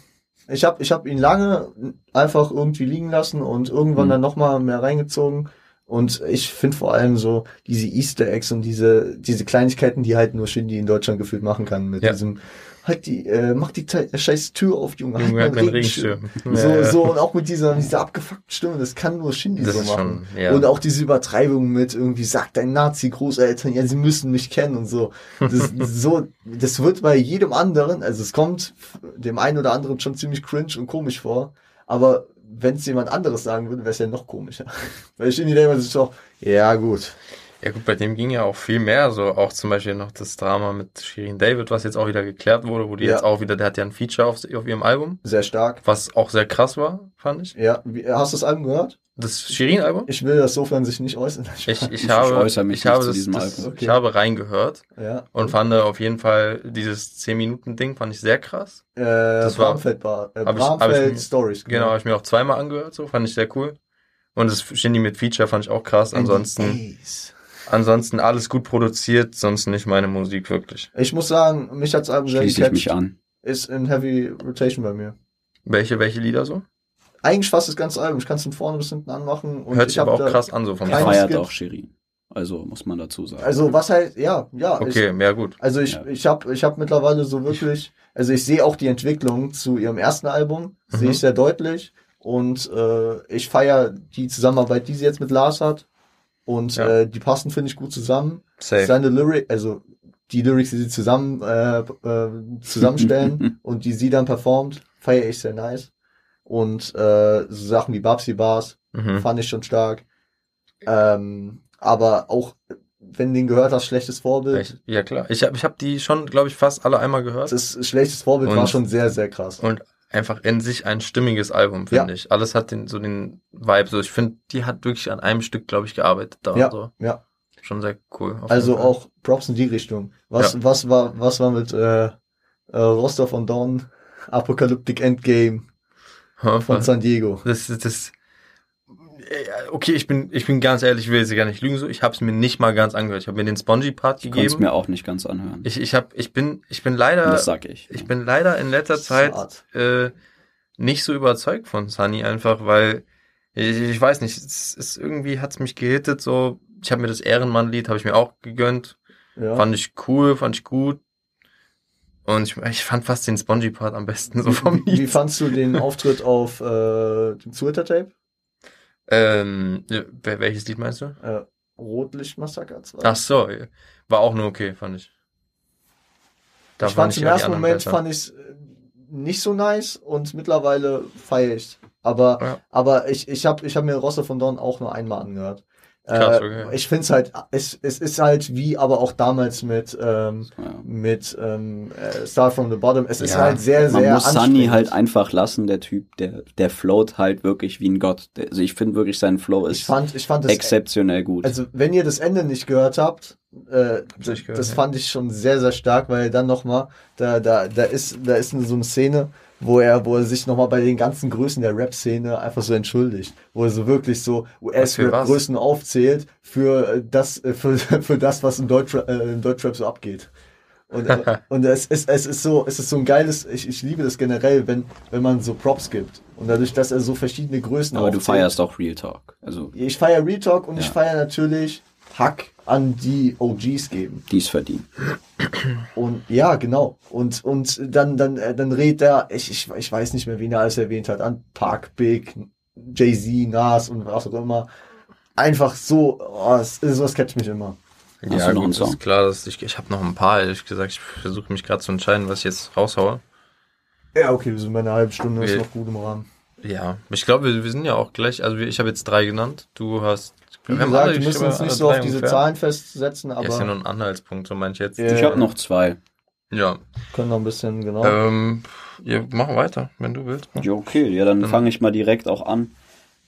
ich habe ich hab ihn lange einfach irgendwie liegen lassen und irgendwann Mhm. dann nochmal mehr reingezogen. Und ich finde vor allem so diese Easter Eggs und diese, diese Kleinigkeiten, die halt nur Shindy in Deutschland gefühlt machen kann. Mit Ja. diesem, halt die, äh, mach die scheiß Tür auf, Junge. Junge, halt hat meinen mein Regenschirm. So, Ja, ja. so, und auch mit dieser, dieser abgefuckten Stimme, das kann nur Shindy Das so machen. schon, ja. Und auch diese Übertreibung mit irgendwie, sagt dein Nazi-Großeltern, ja, sie müssen mich kennen und so. Das, so, das wird bei jedem anderen, also es kommt dem einen oder anderen schon ziemlich cringe und komisch vor, aber wenn es jemand anderes sagen würde, wäre es ja noch komischer. Weil Shindy denkt man sich so, ja gut, Ja gut, bei dem ging ja auch viel mehr, so auch zum Beispiel noch das Drama mit Shirin David, was jetzt auch wieder geklärt wurde, wo die Ja. jetzt auch wieder, der hat ja ein Feature auf, auf ihrem Album, sehr stark. was auch sehr krass war, fand ich. Ja, wie, hast du das Album gehört? Das Shirin-Album? Ich will das sofern sich nicht äußern. Ich, ich, Ich habe, äußere mich ich nicht habe, zu das, diesem das, Album. Okay. ich habe reingehört ja. und fand auf jeden Fall dieses 10-Minuten-Ding fand ich sehr krass. äh, das war- Bramfeld, Bar, äh, Hab ich- hab Bramfeld Stories. Genau, habe ich mir auch zweimal angehört, so fand ich sehr cool. Und das Shindy mit Feature fand ich auch krass. Ansonsten, ansonsten alles gut produziert, sonst nicht meine Musik wirklich. Ich muss sagen, mich hat's Album sehr Schließe ich mich an. Ist in Heavy Rotation bei mir. Welche, welche Lieder so? Eigentlich fast das ganze Album. Ich kann es von vorne bis hinten anmachen. Und Hört ich sich aber auch krass an, so vom Er feiert auch Shirin. Also muss man dazu sagen. Also was halt, ja, ja. Okay, Ich, ja gut. also ich, Ja. ich habe ich hab mittlerweile so wirklich, also ich sehe auch die Entwicklung zu ihrem ersten Album, Mhm. sehe ich sehr deutlich. Und äh, ich feiere die Zusammenarbeit, die sie jetzt mit Lars hat. Und Ja. äh, die passen, finde ich, gut zusammen. Safe. Seine Lyric, also die Lyrics, die sie zusammen äh, äh, zusammenstellen und die sie dann performt, feiere ich sehr nice. Und äh, so Sachen wie Babsi Bars Mhm. fand ich schon stark. Ähm, aber auch, wenn du den gehört hast, schlechtes Vorbild. Ich, ja klar. Ich habe ich hab die schon, glaube ich, fast alle einmal gehört. Das ist, schlechtes Vorbild war Und- schon sehr, sehr krass. Und einfach in sich ein stimmiges Album, finde Ja. ich. Alles hat den, so den Vibe. So, ich finde, die hat wirklich an einem Stück, glaube ich, gearbeitet. Da Ja, so. ja. Schon sehr cool. Also auch Props in die Richtung. Was, Ja. was war, was war mit äh, äh, Rostov und Dawn Apocalyptic Endgame? Von San Diego? Das ist das. Äh, Okay, ich bin, ich bin ganz ehrlich, ich will sie gar nicht lügen so. Ich habe es mir nicht mal ganz angehört. Ich habe mir den ich konnte es gegeben. mir auch nicht ganz anhören. Ich, ich habe, ich bin, ich bin leider, das sag ich. ich bin leider in letzter Zeit äh, nicht so überzeugt von Sunny einfach, weil ich, ich weiß nicht, es ist irgendwie hat's mich gehittet so. Ich habe mir das Ehrenmann-Lied habe ich mir auch gegönnt, Ja. fand ich cool, fand ich gut. Und ich, ich fand fast den Spongy-Part am besten so vom wie, wie fandst du den Auftritt auf äh, dem Twitter-Tape? Ähm, welches Lied meinst du? Äh, Rotlichtmassaker 2. Ach so, war auch nur okay, fand ich. Da ich fand ich im ersten Moment besser. fand ich nicht so nice und mittlerweile feiere ich. Aber, Ja. aber ich, ich habe ich hab mir Rosse von Dawn auch nur einmal angehört. Krass, äh, okay. Ich finde es halt, es, es ist halt wie aber auch damals mit, ähm, Ja. mit ähm, äh, Star from the Bottom. Es ist Ja, halt sehr, Man sehr muss Sunny halt einfach lassen, der Typ, der, der float halt wirklich wie ein Gott. Also ich finde wirklich, sein Flow Ich ist fand, ich fand das, exzeptionell gut. also wenn ihr das Ende nicht gehört habt, äh, nicht gehört, das ja. fand ich schon sehr, sehr stark, weil dann nochmal, da, da, da ist, da ist so eine Szene, wo er, wo er sich nochmal bei den ganzen Größen der Rap-Szene einfach so entschuldigt, wo er so wirklich so? US-Rap-Größen aufzählt für äh, das, äh, für, für das, was im, Deutschra äh, im Deutschrap so abgeht. Und, äh, und es ist, es ist so, es ist so ein geiles, ich, ich liebe das generell, wenn, wenn man so Props gibt. Und dadurch, dass er so verschiedene Größen Aber du aufzählt. feierst auch Real Talk. Also, Ich feiere Retalk und ich Ja. feiere natürlich Hack an die OGs geben. dies verdient. Und ja, genau. Und, und dann, dann, äh, dann redet er, ich, ich, ich weiß nicht mehr, wen er alles erwähnt hat, an Park Big, Jay-Z, Nas und was auch immer. Einfach so, oh, es, sowas catcht mich immer. Hast ja, gut, ist klar, dass ich, ich habe noch ein paar, ehrlich gesagt. Ich versuche mich gerade zu entscheiden, was ich jetzt raushaue. Ja, okay, wir sind bei einer halben Stunde, ist Wir- noch gut im Rahmen. Ja, ich glaube, wir, wir sind ja auch gleich, also wir- ich habe jetzt drei genannt, du hast, Wie wir haben gesagt, wir ich müssen uns nicht so auf diese ungefähr. Zahlen festsetzen, Ja, ist ja nur aber ein Anhaltspunkt, so meine ich jetzt. Ich habe noch zwei. Ja, können noch ein bisschen, genau. ähm, ja, machen weiter, wenn du willst. Ja, okay. Ja, dann Dann- fange ich mal direkt auch an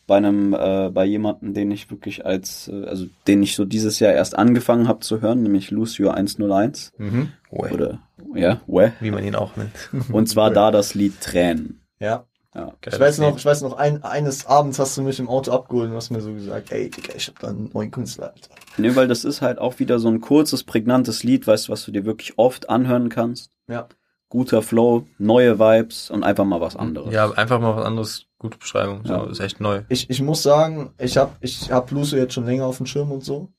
bei einem, äh, bei jemandem, den ich wirklich als, äh, also den ich so dieses Jahr erst angefangen habe zu hören, nämlich Lucio 101. Mhm. Oder, ja, Weh. Wie man ihn auch nennt. Und zwar da das Lied Tränen. Ja. Ja. Ich weiß noch, ich weiß noch, ein, eines Abends hast du mich im Auto abgeholt und hast mir so gesagt, ey, Digga, ich hab da einen neuen Künstler, Alter. Nee, weil das ist halt auch wieder so ein kurzes, prägnantes Lied, weißt du, was du dir wirklich oft anhören kannst. Ja. Guter Flow, neue Vibes und einfach mal was anderes. Ja, einfach mal was anderes, gute Beschreibung, so, Ja. ist echt neu. Ich, ich muss sagen, ich hab, ich hab Lucio jetzt schon länger auf dem Schirm und so.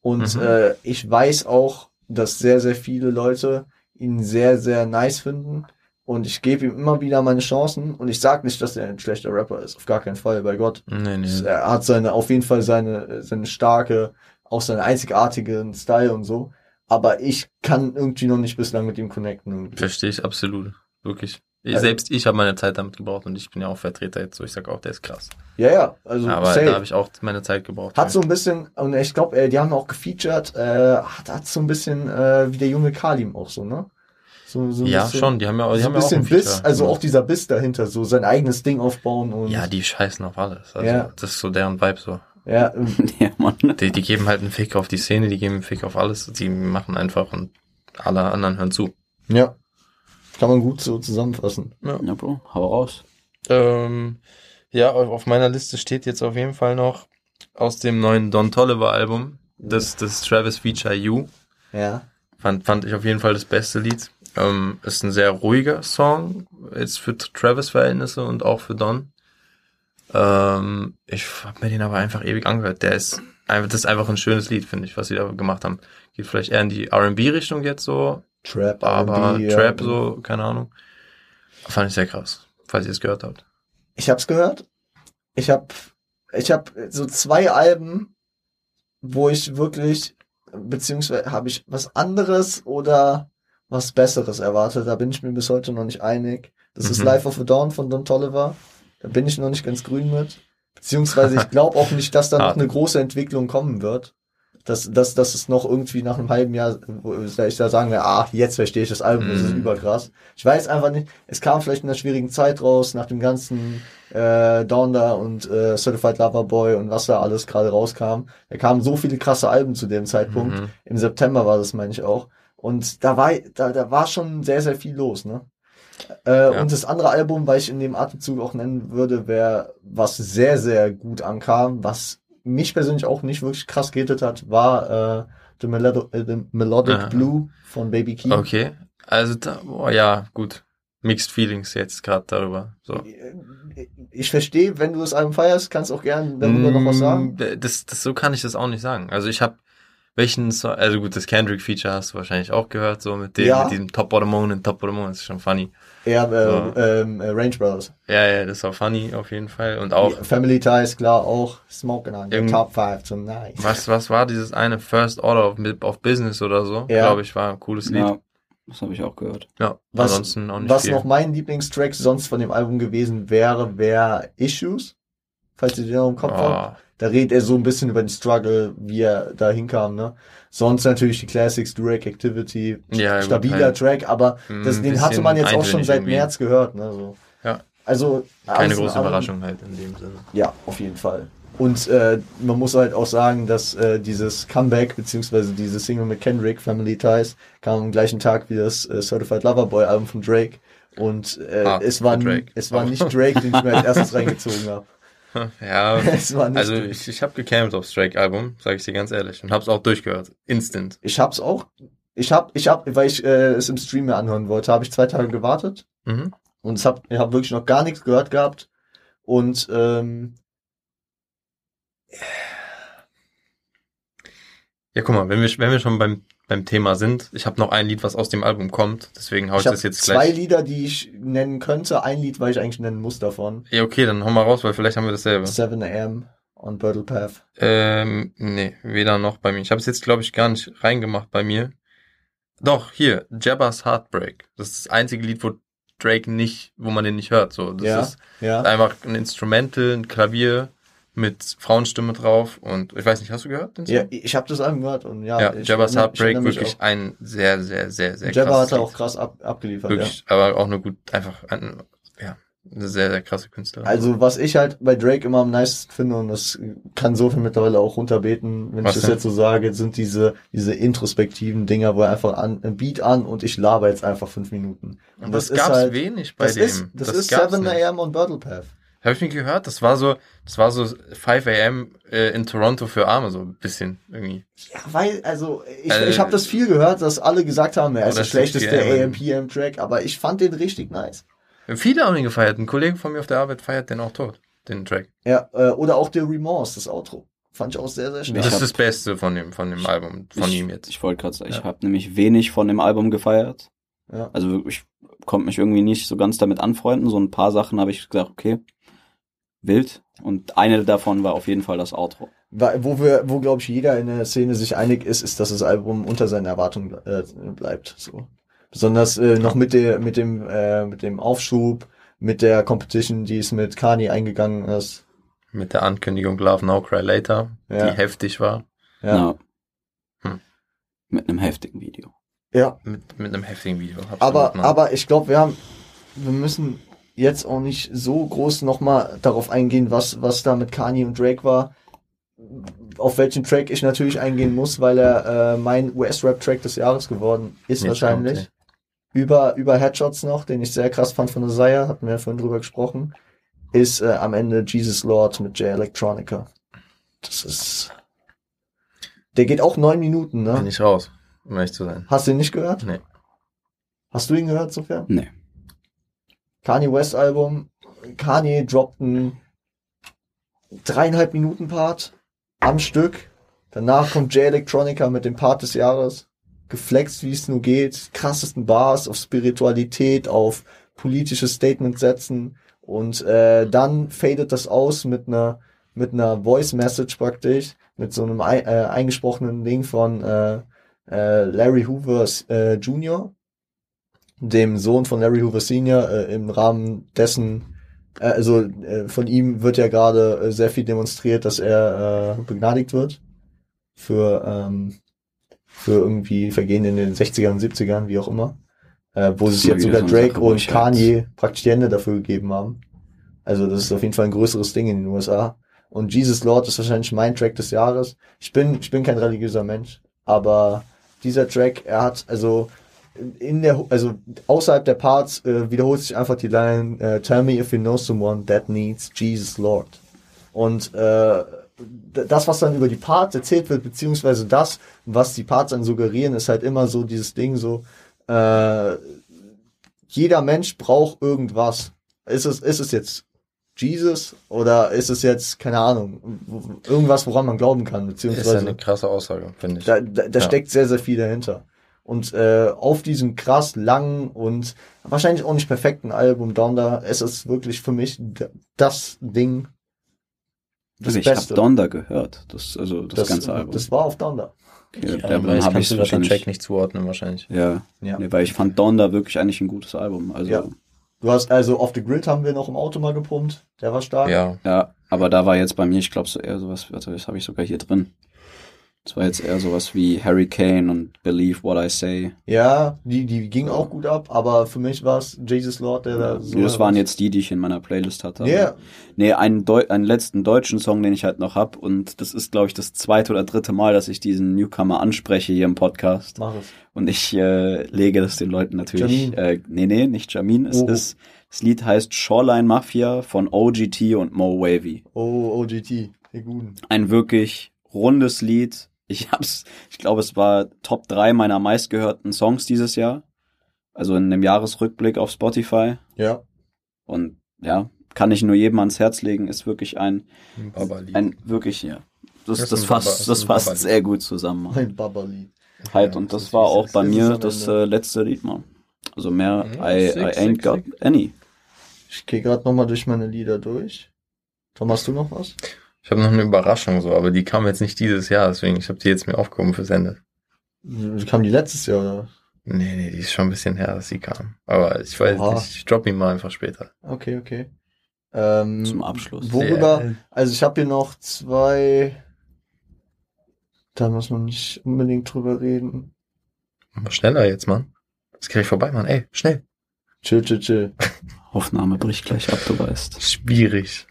Und Mhm. äh, ich weiß auch, dass sehr, sehr viele Leute ihn sehr, sehr nice finden. Und ich gebe ihm immer wieder meine Chancen. Und ich sag nicht, dass er ein schlechter Rapper ist. Auf gar keinen Fall, bei Gott. Nee, nee. Er hat seine, auf jeden Fall seine, seine starke, auch seinen einzigartigen Style und so. Aber ich kann irgendwie noch nicht bislang mit ihm connecten. irgendwie. Verstehe ich absolut. Wirklich. Ich, Also- selbst ich habe meine Zeit damit gebraucht und ich bin ja auch Vertreter jetzt so. Ich sag auch, der ist krass. Ja, ja, also Aber safe. da habe ich auch meine Zeit gebraucht. Hat so ein bisschen, und ich glaube, die haben auch gefeatured, äh, hat, hat so ein bisschen äh, wie der junge Kalim auch so, ne? So, so ja, bisschen, schon. Die haben ja, die so haben ein ja auch bisschen ein Biss, Feature. also auch dieser Biss dahinter, so sein eigenes Ding aufbauen und Ja, die scheißen auf alles. Also, Ja. das ist so deren Vibe so. ja, ähm, ja Mann. Die, die geben halt einen Fick auf die Szene, die geben einen Fick auf alles. Die machen einfach und alle anderen hören zu. ja. Kann man gut so zusammenfassen. Ja. Ja, Bro, hau raus. Ähm, ja, auf auf meiner Liste steht jetzt auf jeden Fall noch aus dem neuen Don Tolliver Album, das, das Travis Feature You. Ja. Fand, fand ich auf jeden Fall das beste Lied. Ähm, ist ein sehr ruhiger Song, jetzt für Travis Verhältnisse und auch für Don. Ähm, ich habe mir den aber einfach ewig angehört. Der ist einfach, das ist einfach ein schönes Lied, finde ich, was sie da gemacht haben. Geht vielleicht eher in die R&B-Richtung jetzt so, Trap, aber ja. Trap so, keine Ahnung. Fand ich sehr krass, falls ihr es gehört habt. Ich hab's gehört. Ich hab, ich hab so zwei Alben, wo ich wirklich, beziehungsweise habe ich was anderes oder was Besseres erwartet. Da bin ich mir bis heute noch nicht einig. Das ist Mhm. Life of a Dawn von Don Tolliver. Da bin ich noch nicht ganz grün mit. Beziehungsweise ich glaube auch nicht, dass da noch Hart. eine große Entwicklung kommen wird. Dass, dass, dass es noch irgendwie nach einem halben Jahr, wo ich da sagen werde, ah, jetzt verstehe ich das Album, das ist Mhm. überkrass. Ich weiß einfach nicht, es kam vielleicht in einer schwierigen Zeit raus, nach dem ganzen äh, Donda und äh, Certified Lover Boy und was da alles gerade rauskam. Da kamen so viele krasse Alben zu dem Zeitpunkt. Mhm. Im September war das, meine ich auch. Und da war, da, da war schon sehr, sehr viel los, ne? Äh, Ja. Und das andere Album, weil ich in dem Atemzug auch nennen würde, wäre, was sehr, sehr gut ankam, was mich persönlich auch nicht wirklich krass gehittet hat, war äh, The, Melod äh, The Melodic Aha. Blue von Baby Key. Okay, also da, oh ja, gut. Mixed Feelings jetzt gerade darüber. So. Ich verstehe, wenn du das Album feierst, kannst auch gerne darüber noch was sagen. Mm, Das, das, so kann ich das auch nicht sagen. Also ich habe welchen Song, also gut, das Kendrick-Feature hast du wahrscheinlich auch gehört, so mit dem, Ja. mit diesem Top of the Moment, Top of the Moment, ist schon funny. Ja, äh, So. ähm, äh, Range Brothers. Ja, ja, das war funny auf jeden Fall. Und auch, Ja, Family Ties, klar, auch Smoking on your Irgend- Top 5 tonight. was, was war dieses eine First Order of, of Business oder so? Ja. Glaube ich, war ein cooles Lied. Ja, das habe ich auch gehört. Ja, Was- ansonsten auch nicht Was viel. noch mein Lieblingstrack sonst von dem Album gewesen wäre, wäre Issues. Falls ihr den noch im Kopf habt. Da redet er so ein bisschen über den Struggle, wie er da hinkam, ne? Sonst natürlich die Classics, Durek Activity, Ja, gut, stabiler halt. Track, aber ein das, den hatte man jetzt auch schon seit irgendwie. März gehört, ne? So. Ja. Also Keine große Überraschung halt in dem Sinne. Ja, auf jeden Fall. Und äh, man muss halt auch sagen, dass äh, dieses Comeback, beziehungsweise diese Single mit Kendrick, Family Ties, kam am gleichen Tag wie das äh, Certified Lover Boy Album von Drake. Und äh, Ah, es war es war nicht Drake, den ich mir als erstes reingezogen habe. Ja, Es also Drake. ich, ich habe gecampt aufs Drake-Album, sage ich dir ganz ehrlich, und hab's auch durchgehört. Instant. Ich hab's auch. Ich hab, ich hab, weil ich äh, es im Stream mir anhören wollte, habe ich zwei Tage gewartet Mhm. und es hab, ich habe wirklich noch gar nichts gehört gehabt. Und ähm, Ja, guck mal, wenn wir, wenn wir schon beim, beim Thema sind, ich habe noch ein Lied, was aus dem Album kommt, deswegen hau ich, ich das jetzt zwei gleich. Lieder, die ich nennen könnte. Ein Lied, weil ich eigentlich nennen muss davon. Ja, okay, dann hau mal raus, weil vielleicht haben wir dasselbe. 7 AM on Birtle Path. Ähm, nee, weder noch bei mir. Ich habe es jetzt, glaube ich, gar nicht reingemacht bei mir. Doch, hier, Jabba's Heartbreak. Das ist das einzige Lied, wo Drake nicht, wo man den nicht hört. So, das Ja, ist ja. einfach ein Instrumental, ein Klavier mit Frauenstimme drauf und ich weiß nicht, hast du gehört den Song? Ja, ich habe das Album gehört und ja, Ja, ich Jabba's Heartbreak wirklich auch. ein sehr, sehr, sehr, sehr Jabba krasses hat er auch krass ab, abgeliefert. Wirklich, aber auch eine gut, einfach, ein, ja, eine sehr, sehr krasse Künstlerin. Ja. Also was ich halt bei Drake immer am nicesten finde und das kann so viel mittlerweile auch runterbeten, wenn Was ich das denn? jetzt so sage, sind diese diese introspektiven Dinger, wo er einfach an ein Beat an und ich laber jetzt einfach fünf Minuten. Und Aber das gab's halt, wenig bei das dem. ist das, ist gab's 7 nicht. a.m. on Battle Path. Habe ich nie gehört. Das war so, das war so 5 a.m. äh, in Toronto für Arme, so ein bisschen irgendwie. Ja, weil, also, ich, Äh, ich habe das viel gehört, dass alle gesagt haben, er ist der schlechteste 6 AM. AM-PM-Track, aber ich fand den richtig nice. Viele haben ihn gefeiert. Ein Kollege von mir auf der Arbeit feiert den auch tot, den Track. Ja, äh, oder auch der Remorse, das Outro. Fand ich auch sehr, sehr stark. das ist das Beste von dem, von dem Album, von ich, ihm jetzt. Ich wollte gerade sagen, ich Ja. habe nämlich wenig von dem Album gefeiert. Ja. Also ich konnte mich irgendwie nicht so ganz damit anfreunden. So ein paar Sachen habe ich gesagt, okay, wild. Und eine davon war auf jeden Fall das Outro. Wo wir, wo glaube ich jeder in der Szene sich einig ist, ist, dass das Album unter seinen Erwartungen äh, bleibt. So. Besonders äh, noch mit der, mit dem, äh, mit dem Aufschub, mit der Competition, die es mit Kani eingegangen ist. Mit der Ankündigung Love Now Cry Later, Ja. die heftig war. Ja. Hm. Mit einem heftigen Video. ja. Mit, mit einem heftigen Video. Absolut, Aber, Mann. aber ich glaube, wir haben, wir müssen jetzt auch nicht so groß nochmal darauf eingehen, was, was da mit Kanye und Drake war. Auf welchen Track ich natürlich eingehen muss, weil er äh, mein US-Rap-Track des Jahres geworden ist Jetzt wahrscheinlich. kommt Über, über Headshots noch, den ich sehr krass fand von Isaiah, hatten wir ja vorhin drüber gesprochen, ist äh, am Ende Jesus Lord mit J Electronica. Das ist. Der geht auch neun Minuten, Bin ne? ich raus, um ehrlich zu sein. Hast du ihn nicht gehört? Nee. Hast du ihn gehört, sofern? Nee. Kanye West Album. Kanye droppt einen dreieinhalb Minuten Part am Stück. Danach kommt J Electronica mit dem Part des Jahres. Geflext, wie es nur geht. Krassesten Bars auf Spiritualität, auf politische Statements setzen. Und äh, dann fadet das aus mit einer mit einer Voice Message praktisch, mit so einem ei- äh, eingesprochenen Ding von äh, äh, Larry Hoover äh, Jr., dem Sohn von Larry Hoover Sr., äh, im Rahmen dessen, äh, also äh, von ihm wird ja gerade äh, sehr viel demonstriert, dass er äh, begnadigt wird für, ähm, für irgendwie Vergehen in den 60ern und 70ern, wie auch immer. Äh, wo sich jetzt sogar Drake und Kanye praktisch die Hände dafür gegeben haben. Also das ist auf jeden Fall ein größeres Ding in den USA. Und Jesus Lord ist wahrscheinlich mein Track des Jahres. Ich bin, ich bin kein religiöser Mensch, aber dieser Track, er hat also in der, also außerhalb der Parts äh, wiederholt sich einfach die Line äh, Tell me if you know someone that needs Jesus Lord. Und äh, das, was dann über die Parts erzählt wird, beziehungsweise das, was die Parts dann suggerieren, ist halt immer so dieses Ding so, äh, jeder Mensch braucht irgendwas. Ist es, ist es jetzt Jesus oder ist es jetzt, keine Ahnung, irgendwas, woran man glauben kann, Ist ja beziehungsweise eine krasse Aussage, finde ich. da, da, da Ja. steckt sehr, sehr viel dahinter. Und äh, auf diesem krass langen und wahrscheinlich auch nicht perfekten Album Donda, es ist wirklich für mich das Ding, das Also ich habe Beste. Donda gehört, das also das, das, ganze Album. das war auf Donda. okay, ja, dann hab kannst du den wahrscheinlich- Track nicht zuordnen, wahrscheinlich. Ja, Ja. Nee, weil ich fand Donda wirklich eigentlich ein gutes Album. Also Ja. Du hast also Off the Grid haben wir noch im Auto mal gepumpt, der war stark. Ja, Ja, aber da war jetzt bei mir, ich glaube, so eher sowas, warte, das habe ich sogar hier drin. Das war jetzt eher sowas wie Hurricane und Believe What I Say. Ja, die, die ging auch gut ab, aber für mich war es Jesus Lord, der da so. Das waren jetzt die, die ich in meiner Playlist hatte. Ja, Nee, einen, Deu einen letzten deutschen Song, den ich halt noch hab und das ist, glaube ich, das zweite oder dritte Mal, dass ich diesen Newcomer anspreche hier im Podcast. mach es. Und ich äh, lege das den Leuten natürlich. Jamin. Äh, nee, nee, nicht Jamin. Es Oh. ist, das Lied heißt Shoreline Mafia von OGT und Mo Wavy. Oh, OGT, die guten. Ein wirklich rundes Lied. Ich hab's, ich glaube, es war Top 3 meiner meistgehörten Songs dieses Jahr. Also in einem Jahresrückblick auf Spotify. Ja. Und ja, kann ich nur jedem ans Herz legen, ist wirklich ein, ein ein wirklich, ja. Das, Das das, ein fasst, das ein fasst sehr gut zusammen. Mein Baba-Lied. Halt, Ja, und das war auch bei mir das äh, letzte Lied, Mann. Also mehr, Ja, I, sick, I ain't sick, got sick. any. Ich gehe gerade nochmal durch meine Lieder durch. Tom, hast du noch was? Ich habe noch eine Überraschung so, aber die kam jetzt nicht dieses Jahr, deswegen ich habe die jetzt mir aufgehoben fürs Ende. Kam die letztes Jahr, oder? Nee, nee, die ist schon ein bisschen her, dass sie kam. Aber ich weiß Oha. nicht, ich drop ihn mal einfach später. Okay, okay. Ähm, Zum Abschluss. Worüber, Sehr. also ich habe hier noch zwei, da muss man nicht unbedingt drüber reden. Aber schneller jetzt, Mann. Das krieg ich vorbei, Mann. Ey, schnell. Chill, chill, chill. Aufnahme bricht gleich ab, du weißt. Schwierig.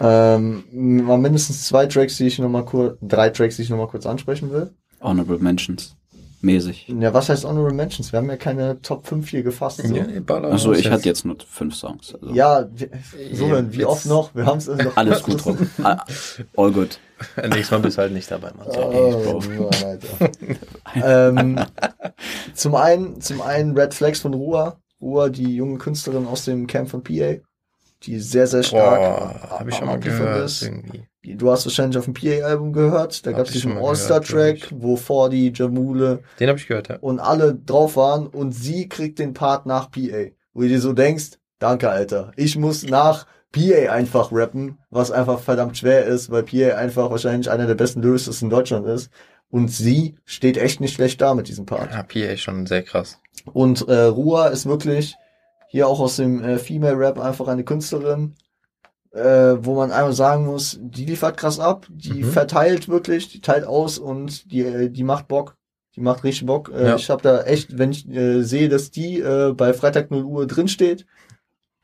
Ähm, mal mindestens zwei Tracks, die ich noch mal kurz, drei Tracks, die ich noch mal kurz ansprechen will. Honorable Mentions. Mäßig. Ja, was heißt Honorable Mentions? Wir haben ja keine Top 5 hier gefasst. So. Ja, Ja, nee, baller Achso, ich hatte jetzt nur fünf Songs. Also wir, so hören, wie oft noch? Wir haben es also Alles gut, Rob. Ah, All good. Nächstes Mal bist du halt nicht dabei, Mann. Oh, ähm, zum einen, zum einen Red Flags von Rua. Rua, die junge Künstlerin aus dem Camp von PA, die sehr, sehr stark Boah, hab ich schon mal gehört, ist. irgendwie. Du hast wahrscheinlich auf dem PA-Album gehört. Da gab es diesen All-Star-Track, wo Fordi, Jamule Den habe ich gehört, ja. und alle drauf waren und sie kriegt den Part nach PA. Wo du dir so denkst, danke, Alter. Ich muss nach PA einfach rappen, was einfach verdammt schwer ist, weil PA einfach wahrscheinlich einer der besten Lyricists in Deutschland ist. Und sie steht echt nicht schlecht da mit diesem Part. Ja, PA schon sehr krass. Und äh, Rua ist wirklich hier auch aus dem äh, Female Rap einfach eine Künstlerin, äh, wo man einmal sagen muss, die liefert krass ab, die Mhm. verteilt wirklich, die teilt aus und die, äh, die macht Bock. Die macht richtig Bock. Äh, Ja. Ich habe da echt, wenn ich äh, sehe, dass die äh, bei Freitag 0 Uhr drin steht,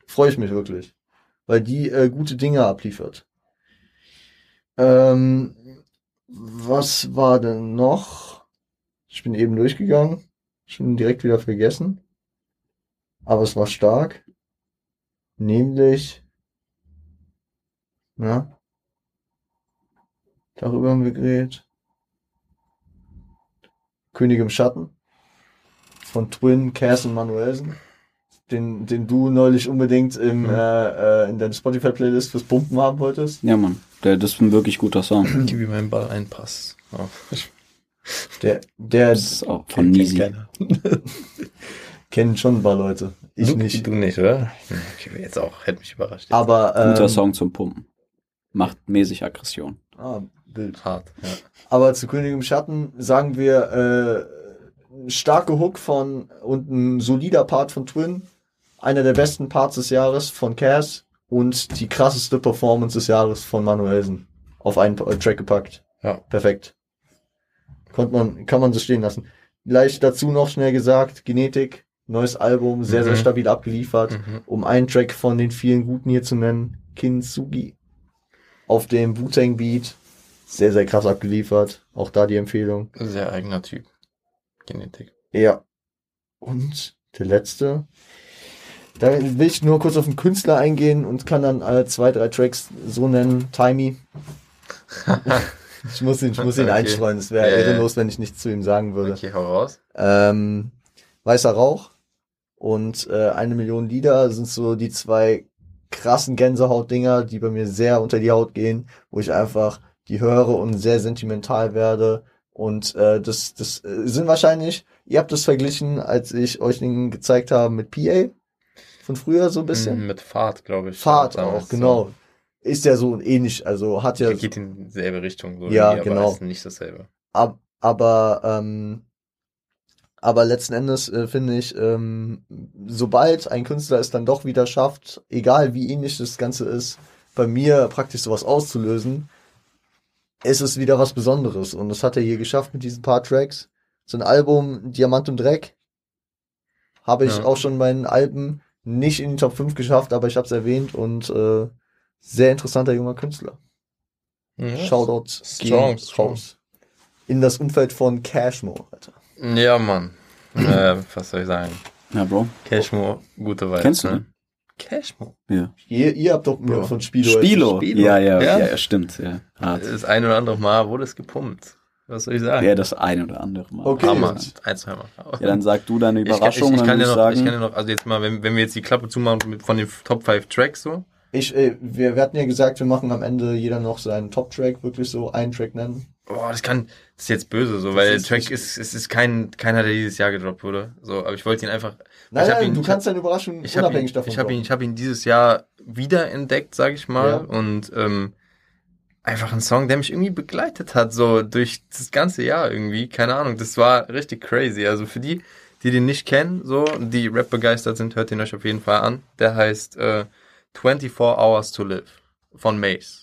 freue ich mich wirklich. Weil die äh, gute Dinge abliefert. Ähm, was war denn noch? Ich bin eben durchgegangen. Schon direkt wieder vergessen. Aber es war stark. Nämlich, na, darüber haben wir geredet. König im Schatten von Twin, Cass und Manuelsen. Den, den du neulich unbedingt im, Mhm. äh, äh, in deine Spotify-Playlist fürs Pumpen haben wolltest. Ja, Mann. Der, das ist ein wirklich guter Song. Gib ihm meinen Ball einen Pass. Oh. Der, der Das ist auch von Nisi. Kennen schon ein paar Leute. Ich du, nicht. Du nicht, oder? Okay, jetzt auch. Hätte mich überrascht. Aber, ähm, Guter Song zum Pumpen. Macht mäßig Aggression. Ah, Bild. Hart, ja. Aber zu König im Schatten sagen wir äh, starke Hook von und ein solider Part von Twin, einer der besten Parts des Jahres von Cass und die krasseste Performance des Jahres von Manuelsen auf einen äh, Track gepackt. Ja. Perfekt. Konnte man, kann man so stehen lassen. Gleich dazu noch schnell gesagt, Genetik, neues Album, sehr, sehr Mhm. stabil abgeliefert. Mhm. Um einen Track von den vielen guten hier zu nennen, Kintsugi. Auf dem Wu-Tang Beat. Sehr, sehr krass abgeliefert. Auch da die Empfehlung. Sehr eigener Typ. Genetik. Ja. Und der letzte. Da will ich nur kurz auf den Künstler eingehen und kann dann äh, zwei, drei Tracks so nennen. Timey. ich muss ihn, ich muss ihn Okay. einstreuen. Es wäre Ja, ehrenlos, wenn ich nichts zu ihm sagen würde. Okay, hau raus. Ähm, Weißer Rauch und äh, eine Million Lieder sind so die zwei krassen Gänsehaut-Dinger, die bei mir sehr unter die Haut gehen, wo ich einfach die höre und sehr sentimental werde. Und äh, das, das äh, sind wahrscheinlich, ihr habt das verglichen, als ich euch den gezeigt habe mit PA von früher so ein bisschen. Mit Fahrt, glaube ich. Fahrt auch, genau. Ist ja so ähnlich, also hat So. ja Geht in dieselbe Richtung. So Ja, genau. Ist nicht dasselbe. Ab, aber ähm, aber letzten Endes äh, finde ich, ähm, sobald ein Künstler es dann doch wieder schafft, egal wie ähnlich das Ganze ist, bei mir praktisch sowas auszulösen, ist es wieder was Besonderes. Und das hat er hier geschafft mit diesen paar Tracks. So ein Album Diamant und Dreck habe ich Ja. auch schon meinen Alben nicht in die Top 5 geschafft, aber ich habe es erwähnt und äh, sehr interessanter junger Künstler. Ja. Shoutout Strong, strong. In das Umfeld von Cashmo, Alter. Ja, Mann. äh, was soll ich sagen? Ja, Bro. Cashmo, gute Vibes. Kennst du ne? Cashmo. Ja. Ihr, ihr habt doch Bro. von Spilo. Spilo. Spilo. Ja, ja, Ja? ja, ja, stimmt. Ja. Hart. Das ein oder andere Mal wurde es gepumpt. Was soll ich sagen? Ja, das eine oder andere Mal. Okay. Hammer. Ein, zwei Mal. Ja, dann sag du deine Ich kann, ich, Überraschung, ich, dann kann ja ich noch, ich sagen. kann ja noch, also jetzt mal, wenn, wenn wir jetzt die Klappe zumachen mit, von den Top 5 Tracks so. Ich, äh, wir, wir hatten ja gesagt, wir machen am Ende jeder noch seinen Top-Track, wirklich so einen Track nennen. Boah, das kann, das ist jetzt böse so, Das weil der ist Track ist, es ist kein, keiner, der dieses Jahr gedroppt wurde. So, aber ich wollte ihn einfach, Nein, Ich hab nein, ihn- du kannst deine Überraschung ich habe ihn, unabhängig davon ich habe ihn, ich habe ihn dieses Jahr wieder entdeckt, sag ich mal, Ja. und ähm, einfach ein Song, der mich irgendwie begleitet hat, so durch das ganze Jahr irgendwie, keine Ahnung, das war richtig crazy. Also für die, die den nicht kennen, so, die Rap begeistert sind, hört ihn euch auf jeden Fall an. Der heißt äh, 24 Hours to Live von Mace.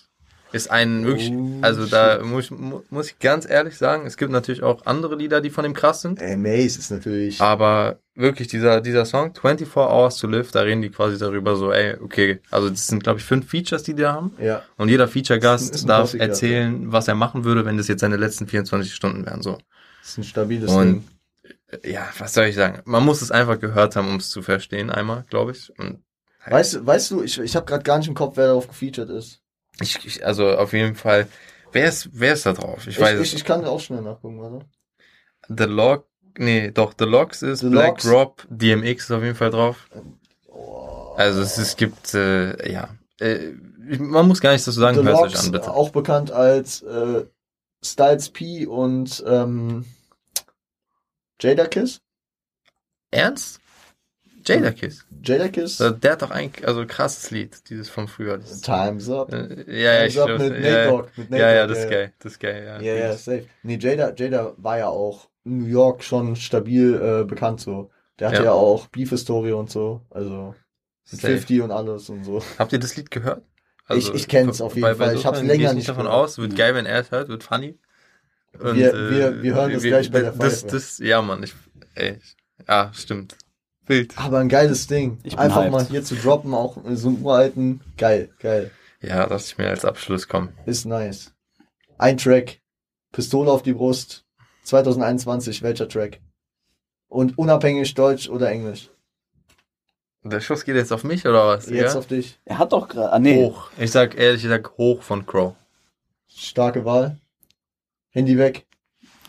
Ist ein wirklich, Oh, also da muss, ich- mu- muss ich ganz ehrlich sagen, es gibt natürlich auch andere Lieder, die von dem krass sind. Ey, Mace ist natürlich. Aber wirklich, dieser, dieser Song, 24 Hours to Live, da reden die quasi darüber so, ey, okay, also das sind, glaube ich, fünf Features, die die haben. Ja. Und jeder Feature-Gast darf erzählen, was er machen würde, wenn das jetzt seine letzten 24 Stunden wären, so. ist ein stabiles Und Ding. ja, was soll ich sagen? Man muss es einfach gehört haben, um es zu verstehen, einmal, glaube ich. Und Weißt, du- weißt du, ich, ich habe gerade gar nicht im Kopf, wer darauf gefeatured ist. Ich, ich, also auf jeden Fall, wer ist, wer ist da drauf? Ich weiß ich, ich, ich kann auch schnell nachgucken, warte. The Log, nee, doch, The Logs ist, The Black Logs. Rob, DMX ist auf jeden Fall drauf. Oh. Also es, es gibt, äh, ja, äh, man muss gar nichts dazu sagen, The hört es euch Logs, an, bitte. auch bekannt als äh, Styles P und ähm, Jada Kiss. Ernst? Jada Kiss. Jada Kiss. Der, hat doch eigentlich, also krasses Lied, dieses von früher. Time's Up. äh, ja, ja, ich Time's Up mit Nate ja, Dogg. Mit Nate ja, ja, das ist geil, das ist geil, ja. Ja, ja, safe. Nee, Jada, Jada war ja auch in New York schon stabil äh, bekannt so. Der hatte Ja. ja, auch Beef-Historie und so. Also mit Safe. 50 und alles und so. Habt ihr das Lied gehört? Ich- ich kenn's auf jeden bei, bei Fall. so Ich hab's Sachen länger nicht davon gehört. aus, wird geil, wenn er es hört, wird funny. Und, Wir- äh, wir- wir hören es gleich bei der das, Pfeife. das, Ja, Mann, ich, ey, ich- ja, stimmt. Wild. Aber ein geiles Ding. Ich bin Einfach hyped. mal hier zu droppen, auch so einen uralten. Geil, geil. Ja, lass ich mir als Abschluss kommen. Ist nice. Ein Track. Pistole auf die Brust. 2021, welcher Track? Und unabhängig Deutsch oder Englisch? Der Schuss geht jetzt auf mich, oder was? Jetzt ja? auf dich. Er hat doch gerade, ah nee, Hoch. Ich sag ehrlich, ich sag hoch von Crow. Starke Wahl. Handy weg.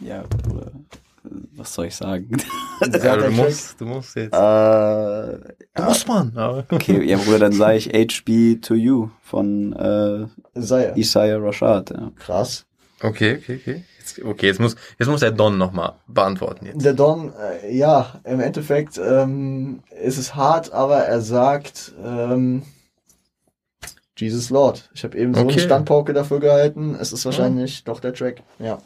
ja, Bruder, was soll ich sagen? Sag Ja, du musst, du musst jetzt. äh, du musst man. Aber. okay, ja Bruder, dann sage ich HB to You von äh, er. Isaiah Rashad. Ja. Krass. Okay, okay, okay. Jetzt, okay, jetzt muss, jetzt muss der Don nochmal beantworten jetzt. Der Don, äh, ja, im Endeffekt ähm, ist es hart, aber er sagt ähm, Jesus Lord. Ich habe eben so Okay. eine Standpauke dafür gehalten. Es ist wahrscheinlich doch der Track. Ja.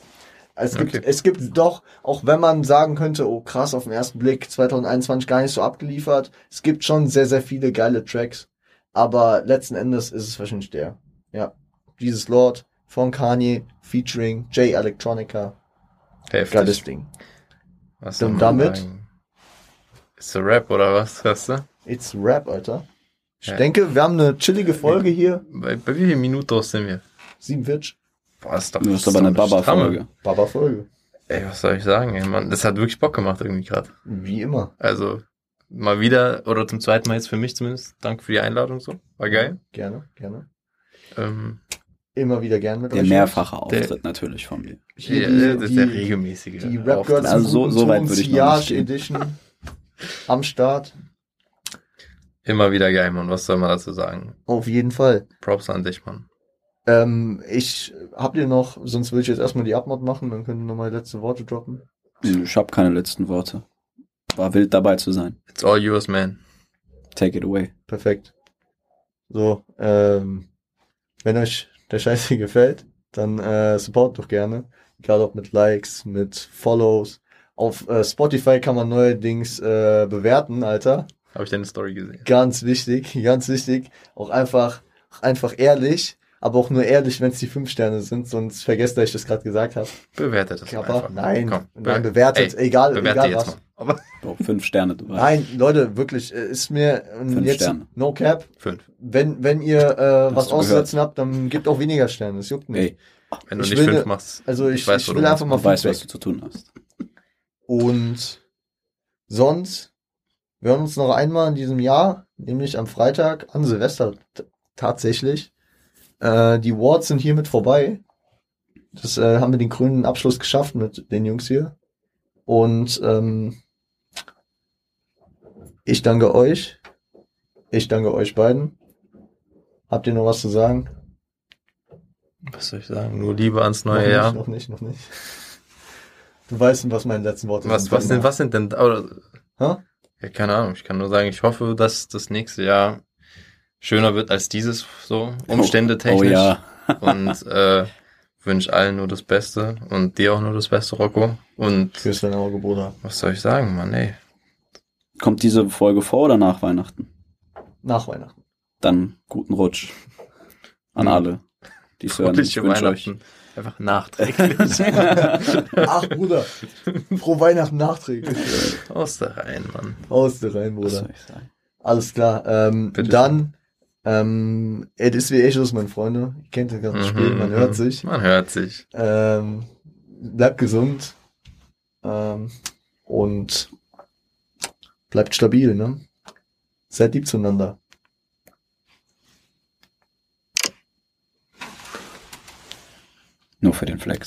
Es gibt, Okay. es gibt doch, auch wenn man sagen könnte, oh krass, auf den ersten Blick 2021 gar nicht so abgeliefert, es gibt schon sehr, sehr viele geile Tracks. Aber letzten Endes ist es wahrscheinlich der. Ja. Jesus Lord von Kanye featuring J Electronica. Geiles Heftig. Ding. Was Und damit? sagen? Ist der Rap oder was, hast du? It's Rap, Alter. Ich Ja. denke, wir haben eine chillige Folge hier. Bei, bei wie vielen Minutos sind wir? 47. Boah, ist doch, Das ist aber eine Baba-Folge. Baba-Folge. Ey, was soll ich sagen, ey, Mann? Das hat wirklich Bock gemacht irgendwie gerade. Wie immer. Also, mal wieder, oder zum zweiten Mal jetzt für mich zumindest. Danke für die Einladung so. War geil. Gerne, gerne. Ähm, Immer wieder gern mit Der euch. mehrfache Der- Auftritt natürlich von mir. Hier ja, die, das ist der regelmäßige. die Rap. Girls Also so- so weit würde ich noch nicht. Edition am Start. Immer wieder geil, Mann. Was soll man dazu sagen? Auf jeden Fall. Props an dich, Mann. Ähm, ich habt ihr noch, sonst würde ich jetzt erstmal die Abmod machen, dann können wir nochmal letzte Worte droppen. Ich habe keine letzten Worte. War wild dabei zu sein. It's all yours, man. Take it away. Perfekt. So, ähm, wenn euch der Scheiße gefällt, dann äh, support doch gerne. Egal ob mit Likes, mit Follows. Auf äh, Spotify kann man neuerdings äh, bewerten, Alter. Habe ich deine Story gesehen. Ganz wichtig, ganz wichtig. Auch einfach, einfach ehrlich, aber auch nur ehrlich, wenn es die fünf Sterne sind, sonst vergesst, dass ich das gerade gesagt habe. Bewertet das Aber einfach. nein, Komm, nein, be- bewertet, Ey, egal, bewerte egal was. mal. Aber Bro, fünf Sterne, du weißt. Nein, Leute, wirklich, äh, ist mir und Fünf jetzt Sterne. no cap. fünf. Wenn, wenn ihr äh, was du auszusetzen habt, dann gebt auch weniger Sterne. Das juckt nicht. Ey, Wenn du Ich nicht will fünf ne- machst. Also ich, ich, weiß, du will einfach mal du weißt, was du zu tun hast. Und sonst, wir hören uns noch einmal in diesem Jahr, nämlich am Freitag, an Silvester tatsächlich. Äh, die Awards sind hiermit vorbei. Das äh, haben wir den grünen Abschluss geschafft mit den Jungs hier. Und ähm, ich danke euch. Ich danke euch beiden. Habt ihr noch was zu sagen? Was soll ich sagen? Nur Liebe ans noch neue nicht, Jahr. noch nicht, noch nicht. Du weißt, was meine letzten Worte Was, sind. was, sind, was sind denn, oder, Hä? ja, keine Ahnung, ich kann nur sagen, ich hoffe, dass das nächste Jahr schöner wird als dieses, so, Umstände Oh technisch. ja. Und, äh, wünsche allen nur das Beste und dir auch nur das Beste, Rocco. Und Fürs deine Auge, Bruder. was soll ich sagen, Mann, ey. Kommt diese Folge vor oder nach Weihnachten? Nach Weihnachten. Dann guten Rutsch an Mhm. alle, die es hören. Ich wünsche euch. Weihnachten. Einfach nachträglich. Ach, Bruder. Frohe Weihnachten nachträglich. Aus der Reihen, Mann. Aus der rein, Was Bruder. soll ich sagen? Alles klar. Ähm, Bitte dann, ähm, Ed ist wie Echos, meine Freunde. Ihr kennt das ganze Spiel, man Mhm, hört mhm. sich. Man hört sich. Ähm, bleibt gesund. Ähm, und bleibt stabil, ne? Seid lieb zueinander. Nur für den Flex.